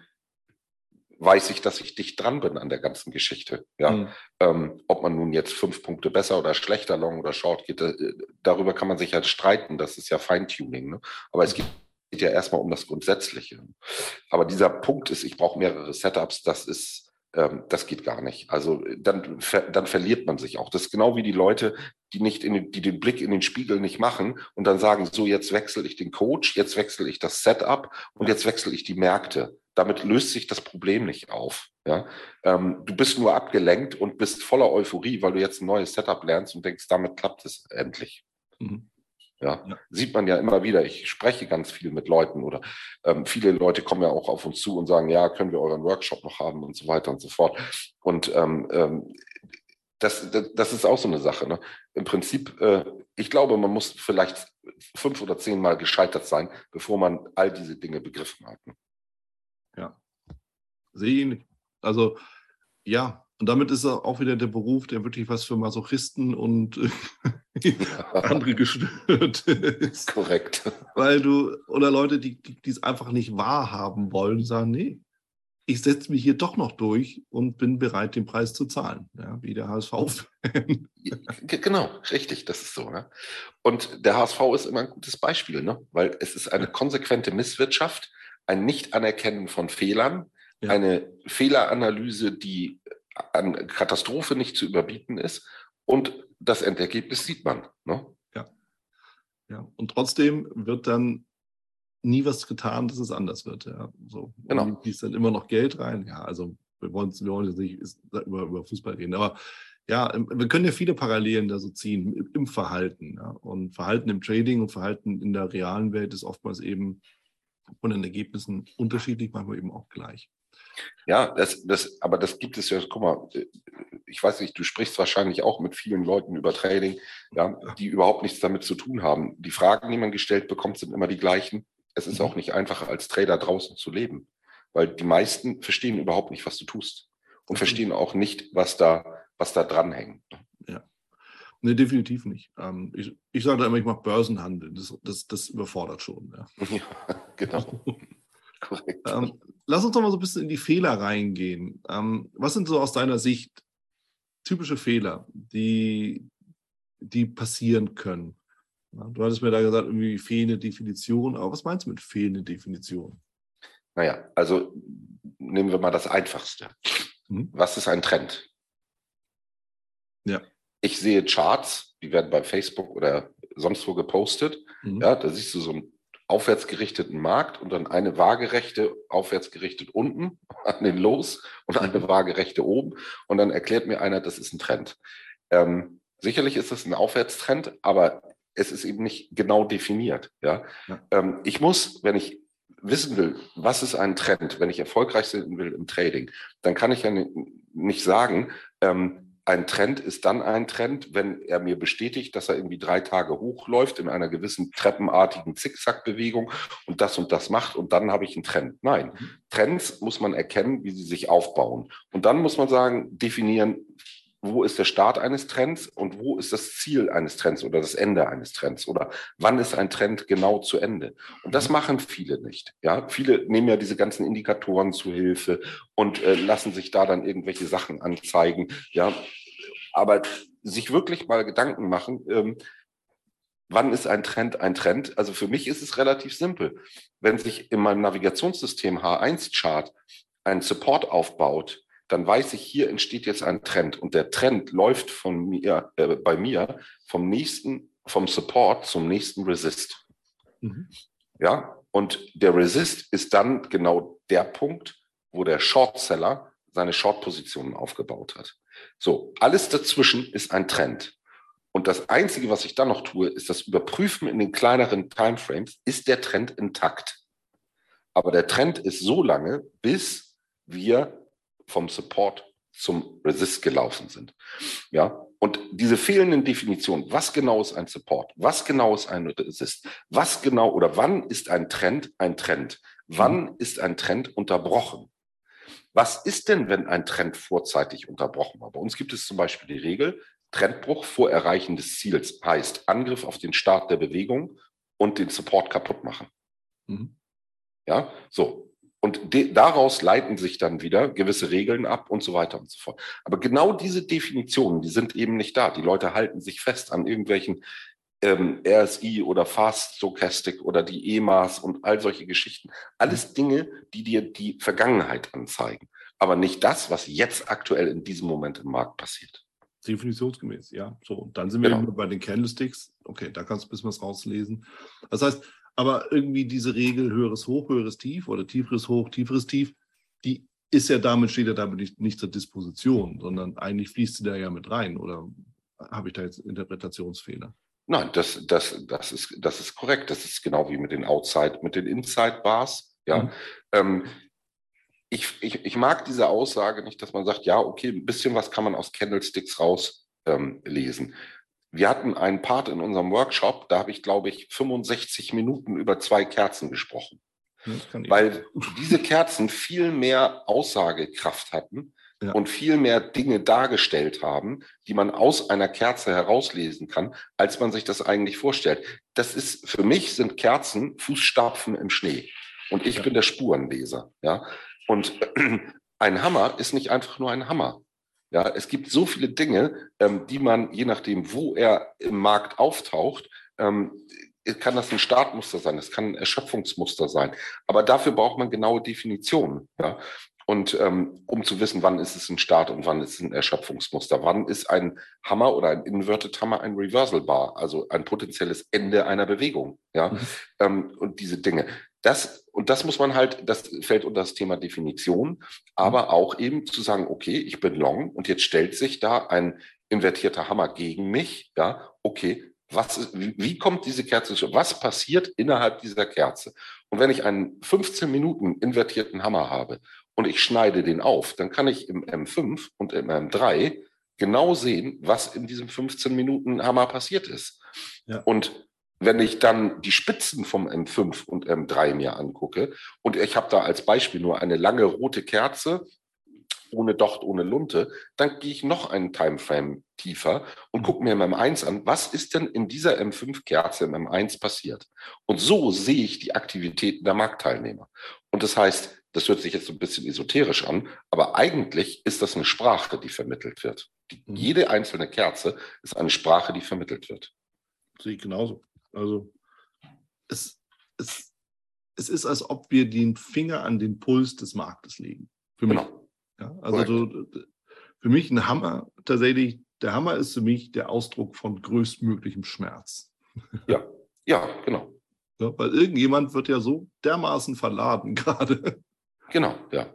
weiß ich, dass ich dicht dran bin an der ganzen Geschichte. Ja, mhm. ähm, ob man nun jetzt fünf Punkte besser oder schlechter Long oder Short geht, äh, darüber kann man sich halt streiten. Das ist ja Feintuning. Ne? Aber es geht ja erstmal um das Grundsätzliche. Aber dieser Punkt ist, ich brauche mehrere Setups. Das ist, ähm, das geht gar nicht. Also dann, dann verliert man sich auch. Das ist genau wie die Leute, die nicht in den, die den Blick in den Spiegel nicht machen und dann sagen, so jetzt wechsle ich den Coach, jetzt wechsle ich das Setup und jetzt wechsle ich die Märkte damit löst sich das Problem nicht auf. Ja? Ähm, du bist nur abgelenkt und bist voller Euphorie, weil du jetzt ein neues Setup lernst und denkst, damit klappt es endlich. Mhm. Ja? ja? sieht man ja immer wieder. Ich spreche ganz viel mit Leuten oder ähm, viele Leute kommen ja auch auf uns zu und sagen, ja, können wir euren Workshop noch haben und so weiter und so fort. Und ähm, ähm das, das, das, ist auch so eine Sache. Ne? Im Prinzip, äh, ich glaube, man muss vielleicht fünf oder zehn Mal gescheitert sein, bevor man all diese Dinge begriffen hat. Ne? Sehe ihn. Also, ja, und damit ist er auch wieder der Beruf, der wirklich was für Masochisten und andere gestört ist. Korrekt. Weil du, oder Leute, die es einfach nicht wahrhaben wollen, sagen, nee, ich setze mich hier doch noch durch und bin bereit, den Preis zu zahlen, ja, wie der HSV. genau, richtig, das ist so. Ne? Und der HSV ist immer ein gutes Beispiel, ne? weil es ist eine konsequente Misswirtschaft, ein Nicht-Anerkennen von Fehlern, ja. eine Fehleranalyse, die an Katastrophe nicht zu überbieten ist und das Endergebnis sieht man. Ne? Ja. ja. Und trotzdem wird dann nie was getan, dass es anders wird. Ja. So. Genau. Und fließt dann immer noch Geld rein. Ja, also wir wollen, wir wollen jetzt nicht über, über Fußball reden, aber ja, wir können ja viele Parallelen da so ziehen im Verhalten. Ja. Und Verhalten im Trading und Verhalten in der realen Welt ist oftmals eben von den Ergebnissen unterschiedlich, manchmal eben auch gleich. Ja, das, das, aber das gibt es ja, guck mal, ich weiß nicht, du sprichst wahrscheinlich auch mit vielen Leuten über Trading, ja, die überhaupt nichts damit zu tun haben. Die Fragen, die man gestellt bekommt, sind immer die gleichen. Es ist mhm. auch nicht einfach, als Trader draußen zu leben, weil die meisten verstehen überhaupt nicht, was du tust und verstehen auch nicht, was da, was da dranhängt. Ja. Nee, definitiv nicht. Ähm, ich, ich sage da immer, ich mache Börsenhandel. Das, das, das überfordert schon. Ja, ja genau. Korrekt. Ähm, lass uns doch mal so ein bisschen in die Fehler reingehen. Ähm, was sind so aus deiner Sicht typische Fehler, die, die passieren können? Ja, du hattest mir da gesagt, irgendwie fehlende Definition. Aber was meinst du mit fehlende Definition? Naja, also nehmen wir mal das Einfachste. Hm? Was ist ein Trend? Ja. Ich sehe Charts, die werden bei Facebook oder sonst wo gepostet. Mhm. Ja, da siehst du so aufwärtsgerichteten Markt und dann eine waagerechte aufwärtsgerichtet unten an den Los und eine mhm. waagerechte oben. Und dann erklärt mir einer, das ist ein Trend. Ähm, sicherlich ist das ein Aufwärtstrend, aber es ist eben nicht genau definiert. Ja? ja. Ähm, ich muss, wenn ich wissen will, was ist ein Trend, wenn ich erfolgreich sein will im Trading, dann kann ich ja nicht sagen, ähm, ein Trend ist dann ein Trend, wenn er mir bestätigt, dass er irgendwie drei Tage hochläuft in einer gewissen treppenartigen Zickzackbewegung und das und das macht und dann habe ich einen Trend. Nein, mhm. Trends muss man erkennen, wie sie sich aufbauen. Und dann muss man sagen, definieren, wo ist der Start eines Trends und wo ist das Ziel eines Trends oder das Ende eines Trends oder wann ist ein Trend genau zu Ende. Und das mhm. machen viele nicht. Ja, viele nehmen ja diese ganzen Indikatoren zu Hilfe und äh, lassen sich da dann irgendwelche Sachen anzeigen. Ja, aber sich wirklich mal Gedanken machen, ähm, wann ist ein Trend ein Trend? Also für mich ist es relativ simpel. Wenn sich in meinem Navigationssystem H1-Chart ein Support aufbaut, dann weiß ich, hier entsteht jetzt ein Trend und der Trend läuft von mir, äh, bei mir vom nächsten, vom Support zum nächsten Resist. Mhm. Ja, und der Resist ist dann genau der Punkt, wo der Shortseller seine Short-Positionen aufgebaut hat. So, alles dazwischen ist ein Trend. Und das Einzige, was ich dann noch tue, ist das Überprüfen in den kleineren Timeframes, ist der Trend intakt. Aber der Trend ist so lange, bis wir vom Support zum Resist gelaufen sind. Ja, und diese fehlenden Definitionen, was genau ist ein Support, was genau ist ein Resist, was genau oder wann ist ein Trend ein Trend, wann mhm. ist ein Trend unterbrochen? Was ist denn, wenn ein Trend vorzeitig unterbrochen war? Bei uns gibt es zum Beispiel die Regel, Trendbruch vor Erreichen des Ziels heißt Angriff auf den Start der Bewegung und den Support kaputt machen. Mhm. Ja, so. Und daraus leiten sich dann wieder gewisse Regeln ab und so weiter und so fort. Aber genau diese Definitionen, die sind eben nicht da. Die Leute halten sich fest an irgendwelchen ähm, RSI oder Fast Stochastic oder die EMAs und all solche Geschichten. Alles Dinge, die dir die Vergangenheit anzeigen, aber nicht das, was jetzt aktuell in diesem Moment im Markt passiert. Definitionsgemäß, ja. So, und dann sind wir genau. bei den Candlesticks. Okay, da kannst du ein bisschen was rauslesen. Das heißt, aber irgendwie diese Regel höheres Hoch, höheres Tief oder tieferes Hoch, tieferes Tief, die ist ja damit, steht ja damit nicht, nicht zur Disposition, sondern eigentlich fließt sie da ja mit rein. Oder habe ich da jetzt Interpretationsfehler? Nein, das, das, das, ist, das ist korrekt. Das ist genau wie mit den Outside, mit den Inside Bars. Ja. Mhm. Ähm, ich, ich, ich mag diese Aussage nicht, dass man sagt, ja, okay, ein bisschen was kann man aus Candlesticks rauslesen. Ähm, wir hatten einen Part in unserem Workshop, da habe ich, glaube ich, 65 Minuten über zwei Kerzen gesprochen. Weil diese Kerzen viel mehr Aussagekraft hatten, ja. und viel mehr Dinge dargestellt haben, die man aus einer Kerze herauslesen kann, als man sich das eigentlich vorstellt. Das ist, für mich sind Kerzen Fußstapfen im Schnee. Und ich ja. bin der Spurenleser. Ja. Und ein Hammer ist nicht einfach nur ein Hammer. Ja, es gibt so viele Dinge, ähm, die man, je nachdem, wo er im Markt auftaucht, ähm, kann das ein Startmuster sein, es kann ein Erschöpfungsmuster sein. Aber dafür braucht man genaue Definitionen. Ja? Und ähm, um zu wissen, wann ist es ein Start und wann ist es ein Erschöpfungsmuster, wann ist ein Hammer oder ein Inverted Hammer ein Reversal Bar, also ein potenzielles Ende einer Bewegung. Ja? Mhm. Ähm, und diese Dinge. Das, und das muss man halt, das fällt unter das Thema Definition, aber mhm. auch eben zu sagen, okay, ich bin long und jetzt stellt sich da ein invertierter Hammer gegen mich. Ja, okay, was wie kommt diese Kerze zu? Was passiert innerhalb dieser Kerze? Und wenn ich einen 15 Minuten invertierten Hammer habe und ich schneide den auf, dann kann ich im M5 und im M3 genau sehen, was in diesem 15 Minuten Hammer passiert ist. Ja. Und wenn ich dann die Spitzen vom M5 und M3 mir angucke und ich habe da als Beispiel nur eine lange rote Kerze ohne Docht, ohne Lunte, dann gehe ich noch einen Timeframe tiefer und gucke mir im M1 an, was ist denn in dieser M5-Kerze im M1 passiert? Und so sehe ich die Aktivitäten der Marktteilnehmer. Und das heißt, das hört sich jetzt so ein bisschen esoterisch an, aber eigentlich ist das eine Sprache, die vermittelt wird. Die, mhm. jede einzelne Kerze ist eine Sprache, die vermittelt wird. Sehe ich genauso. Also es, es, es ist, als ob wir den Finger an den Puls des Marktes legen. Für mich. Genau. Ja, also du, für mich ein Hammer, tatsächlich, der Hammer ist für mich der Ausdruck von größtmöglichem Schmerz. Ja, ja, genau. Ja, weil irgendjemand wird ja so dermaßen verladen gerade. Genau, ja.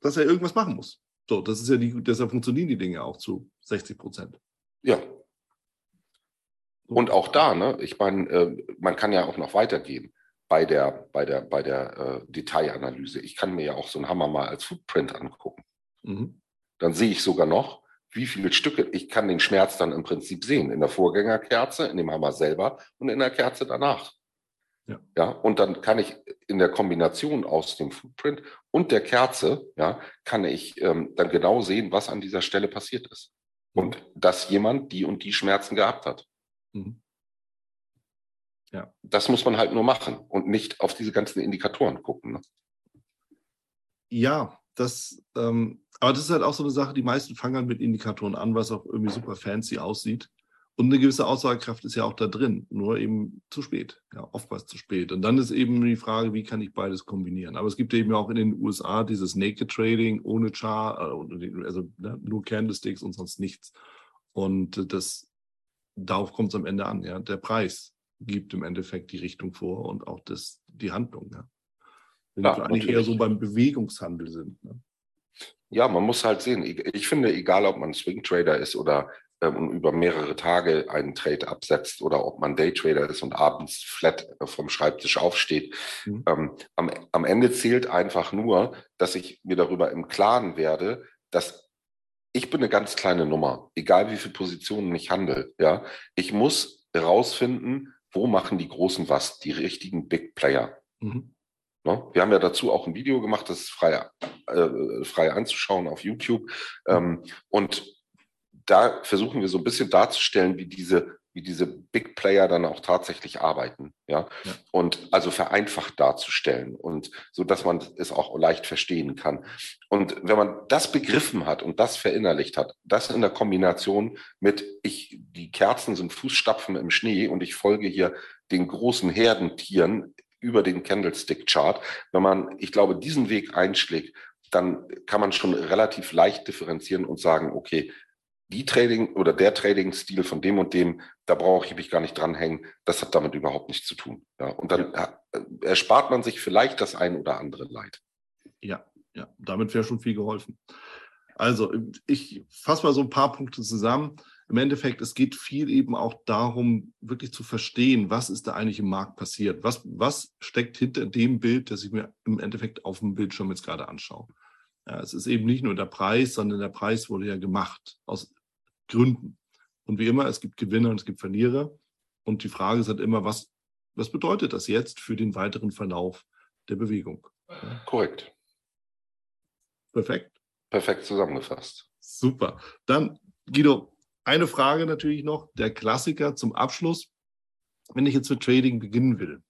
Dass er irgendwas machen muss. So, das ist ja die, deshalb funktionieren die Dinge auch zu 60 Prozent. Ja. Und auch da, ne, ich meine, äh, man kann ja auch noch weitergehen bei der, bei der, bei der äh, Detailanalyse. Ich kann mir ja auch so einen Hammer mal als Footprint angucken. Mhm. Dann sehe ich sogar noch, wie viele Stücke, ich kann den Schmerz dann im Prinzip sehen, in der Vorgängerkerze, in dem Hammer selber und in der Kerze danach. Ja. ja, und dann kann ich in der Kombination aus dem Footprint und der Kerze, ja, kann ich ähm, dann genau sehen, was an dieser Stelle passiert ist. Mhm. Und dass jemand die und die Schmerzen gehabt hat. Mhm. Ja. Das muss man halt nur machen und nicht auf diese ganzen Indikatoren gucken. Ne? Ja, das, ähm, aber das ist halt auch so eine Sache, die meisten fangen halt mit Indikatoren an, was auch irgendwie super fancy aussieht. Und eine gewisse Aussagekraft ist ja auch da drin, nur eben zu spät, ja, oftmals zu spät. Und dann ist eben die Frage, wie kann ich beides kombinieren? Aber es gibt eben auch in den USA dieses Naked Trading ohne Char, äh, also ne, nur Candlesticks und sonst nichts. Und das, darauf kommt es am Ende an, ja. Der Preis gibt im Endeffekt die Richtung vor und auch das, die Handlung, ja. Wenn ja, wir eigentlich eher so beim Bewegungshandel sind. Ne? Ja, man muss halt sehen. Ich finde, egal ob man Swing Trader ist oder ähm, über mehrere Tage einen Trade absetzt oder ob man Daytrader ist und abends flat vom Schreibtisch aufsteht. Mhm. Ähm, am, am Ende zählt einfach nur, dass ich mir darüber im Klaren werde, dass ich bin eine ganz kleine Nummer, egal wie viele Positionen ich handle. Ja, ich muss herausfinden, wo machen die Großen was, die richtigen Big Player. Mhm. Ne? Wir haben ja dazu auch ein Video gemacht, das ist frei, äh, frei anzuschauen auf YouTube. Ähm, und da versuchen wir so ein bisschen darzustellen, wie diese, wie diese Big Player dann auch tatsächlich arbeiten. Ja? ja. Und also vereinfacht darzustellen und so, dass man es auch leicht verstehen kann. Und wenn man das begriffen hat und das verinnerlicht hat, das in der Kombination mit ich, die Kerzen sind Fußstapfen im Schnee und ich folge hier den großen Herdentieren über den Candlestick-Chart. Wenn man, ich glaube, diesen Weg einschlägt, dann kann man schon relativ leicht differenzieren und sagen, okay, die Trading oder der Trading-Stil von dem und dem, da brauche ich mich gar nicht dranhängen. Das hat damit überhaupt nichts zu tun. Ja, und dann ja. Äh, erspart man sich vielleicht das ein oder andere Leid. Ja, ja, damit wäre schon viel geholfen. Also, ich fasse mal so ein paar Punkte zusammen im Endeffekt, es geht viel eben auch darum, wirklich zu verstehen, was ist da eigentlich im Markt passiert? Was, was steckt hinter dem Bild, das ich mir im Endeffekt auf dem Bildschirm jetzt gerade anschaue? Ja, es ist eben nicht nur der Preis, sondern der Preis wurde ja gemacht aus Gründen. Und wie immer, es gibt Gewinner und es gibt Verlierer. Und die Frage ist halt immer, was, was bedeutet das jetzt für den weiteren Verlauf der Bewegung? Korrekt. Perfekt. perfekt zusammengefasst. Super. Dann, Guido, eine Frage natürlich noch, der Klassiker zum Abschluss. Wenn ich jetzt mit Trading beginnen will,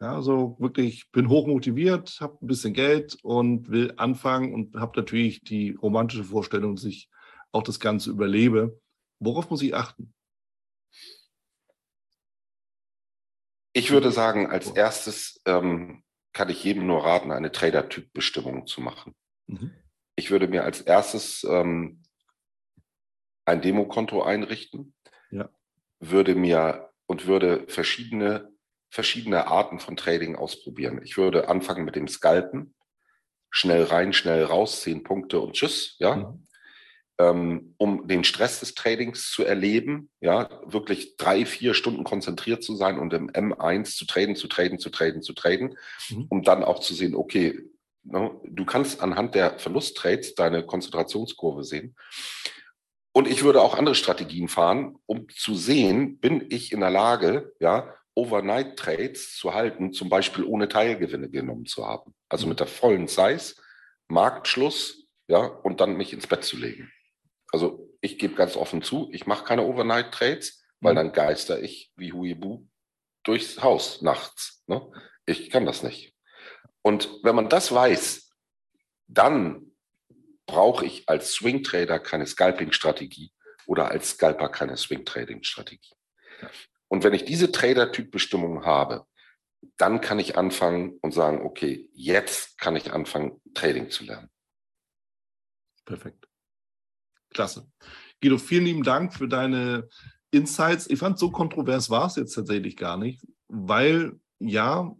ja, also wirklich bin hoch motiviert, habe ein bisschen Geld und will anfangen und habe natürlich die romantische Vorstellung, dass ich auch das Ganze überlebe. Worauf muss ich achten? Ich würde sagen, als erstes ähm, kann ich jedem nur raten, eine Trader-Typ-Bestimmung zu machen. Mhm. Ich würde mir als erstes ähm, ein Demokonto einrichten, ja. würde mir und würde verschiedene, verschiedene Arten von Trading ausprobieren. Ich würde anfangen mit dem Scalpen, schnell rein, schnell raus, zehn Punkte und tschüss, ja. Mhm. Ähm, um den Stress des Tradings zu erleben, ja, wirklich drei, vier Stunden konzentriert zu sein und im M1 zu traden, zu traden, zu traden, zu traden, mhm. um dann auch zu sehen, okay, no, ne, du kannst anhand der Verlusttrades deine Konzentrationskurve sehen. Und ich würde auch andere Strategien fahren, um zu sehen, bin ich in der Lage, ja, Overnight Trades zu halten, zum Beispiel ohne Teilgewinne genommen zu haben. Also mit der vollen Size, Marktschluss, ja, und dann mich ins Bett zu legen. Also ich gebe ganz offen zu, ich mache keine Overnight Trades, weil mhm. dann geister ich wie Huibu durchs Haus nachts. Ne? Ich kann das nicht. Und wenn man das weiß, dann brauche ich als Swing Trader keine Scalping-Strategie oder als Scalper keine Swing Trading-Strategie. Und wenn ich diese Trader-Typ-Bestimmung habe, dann kann ich anfangen und sagen, okay, jetzt kann ich anfangen, Trading zu lernen. Perfekt. Klasse. Guido, vielen lieben Dank für deine Insights. Ich fand, so kontrovers war es jetzt tatsächlich gar nicht, weil ja,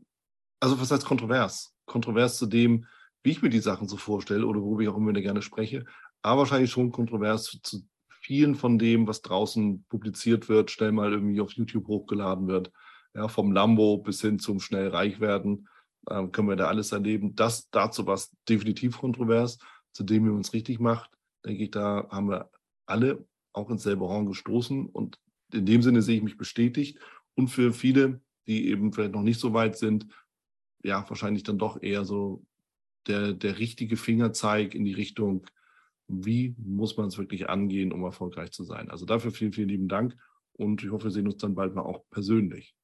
also was heißt kontrovers? Kontrovers zu dem, wie ich mir die Sachen so vorstelle oder worüber ich auch immer gerne spreche, aber wahrscheinlich schon kontrovers zu vielen von dem, was draußen publiziert wird, schnell mal irgendwie auf YouTube hochgeladen wird. Ja, vom Lambo bis hin zum schnell reich werden, äh, können wir da alles erleben. Das dazu war es definitiv kontrovers, zu dem, wie man es richtig macht, denke ich, da haben wir alle auch ins selbe Horn gestoßen und in dem Sinne sehe ich mich bestätigt. Und für viele, die eben vielleicht noch nicht so weit sind, ja, wahrscheinlich dann doch eher so der, der richtige Fingerzeig in die Richtung, wie muss man es wirklich angehen, um erfolgreich zu sein. Also dafür vielen, vielen lieben Dank und ich hoffe, wir sehen uns dann bald mal auch persönlich.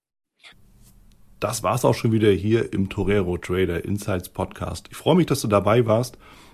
Das war es auch schon wieder hier im Torero Trader Insights Podcast. Ich freue mich, dass du dabei warst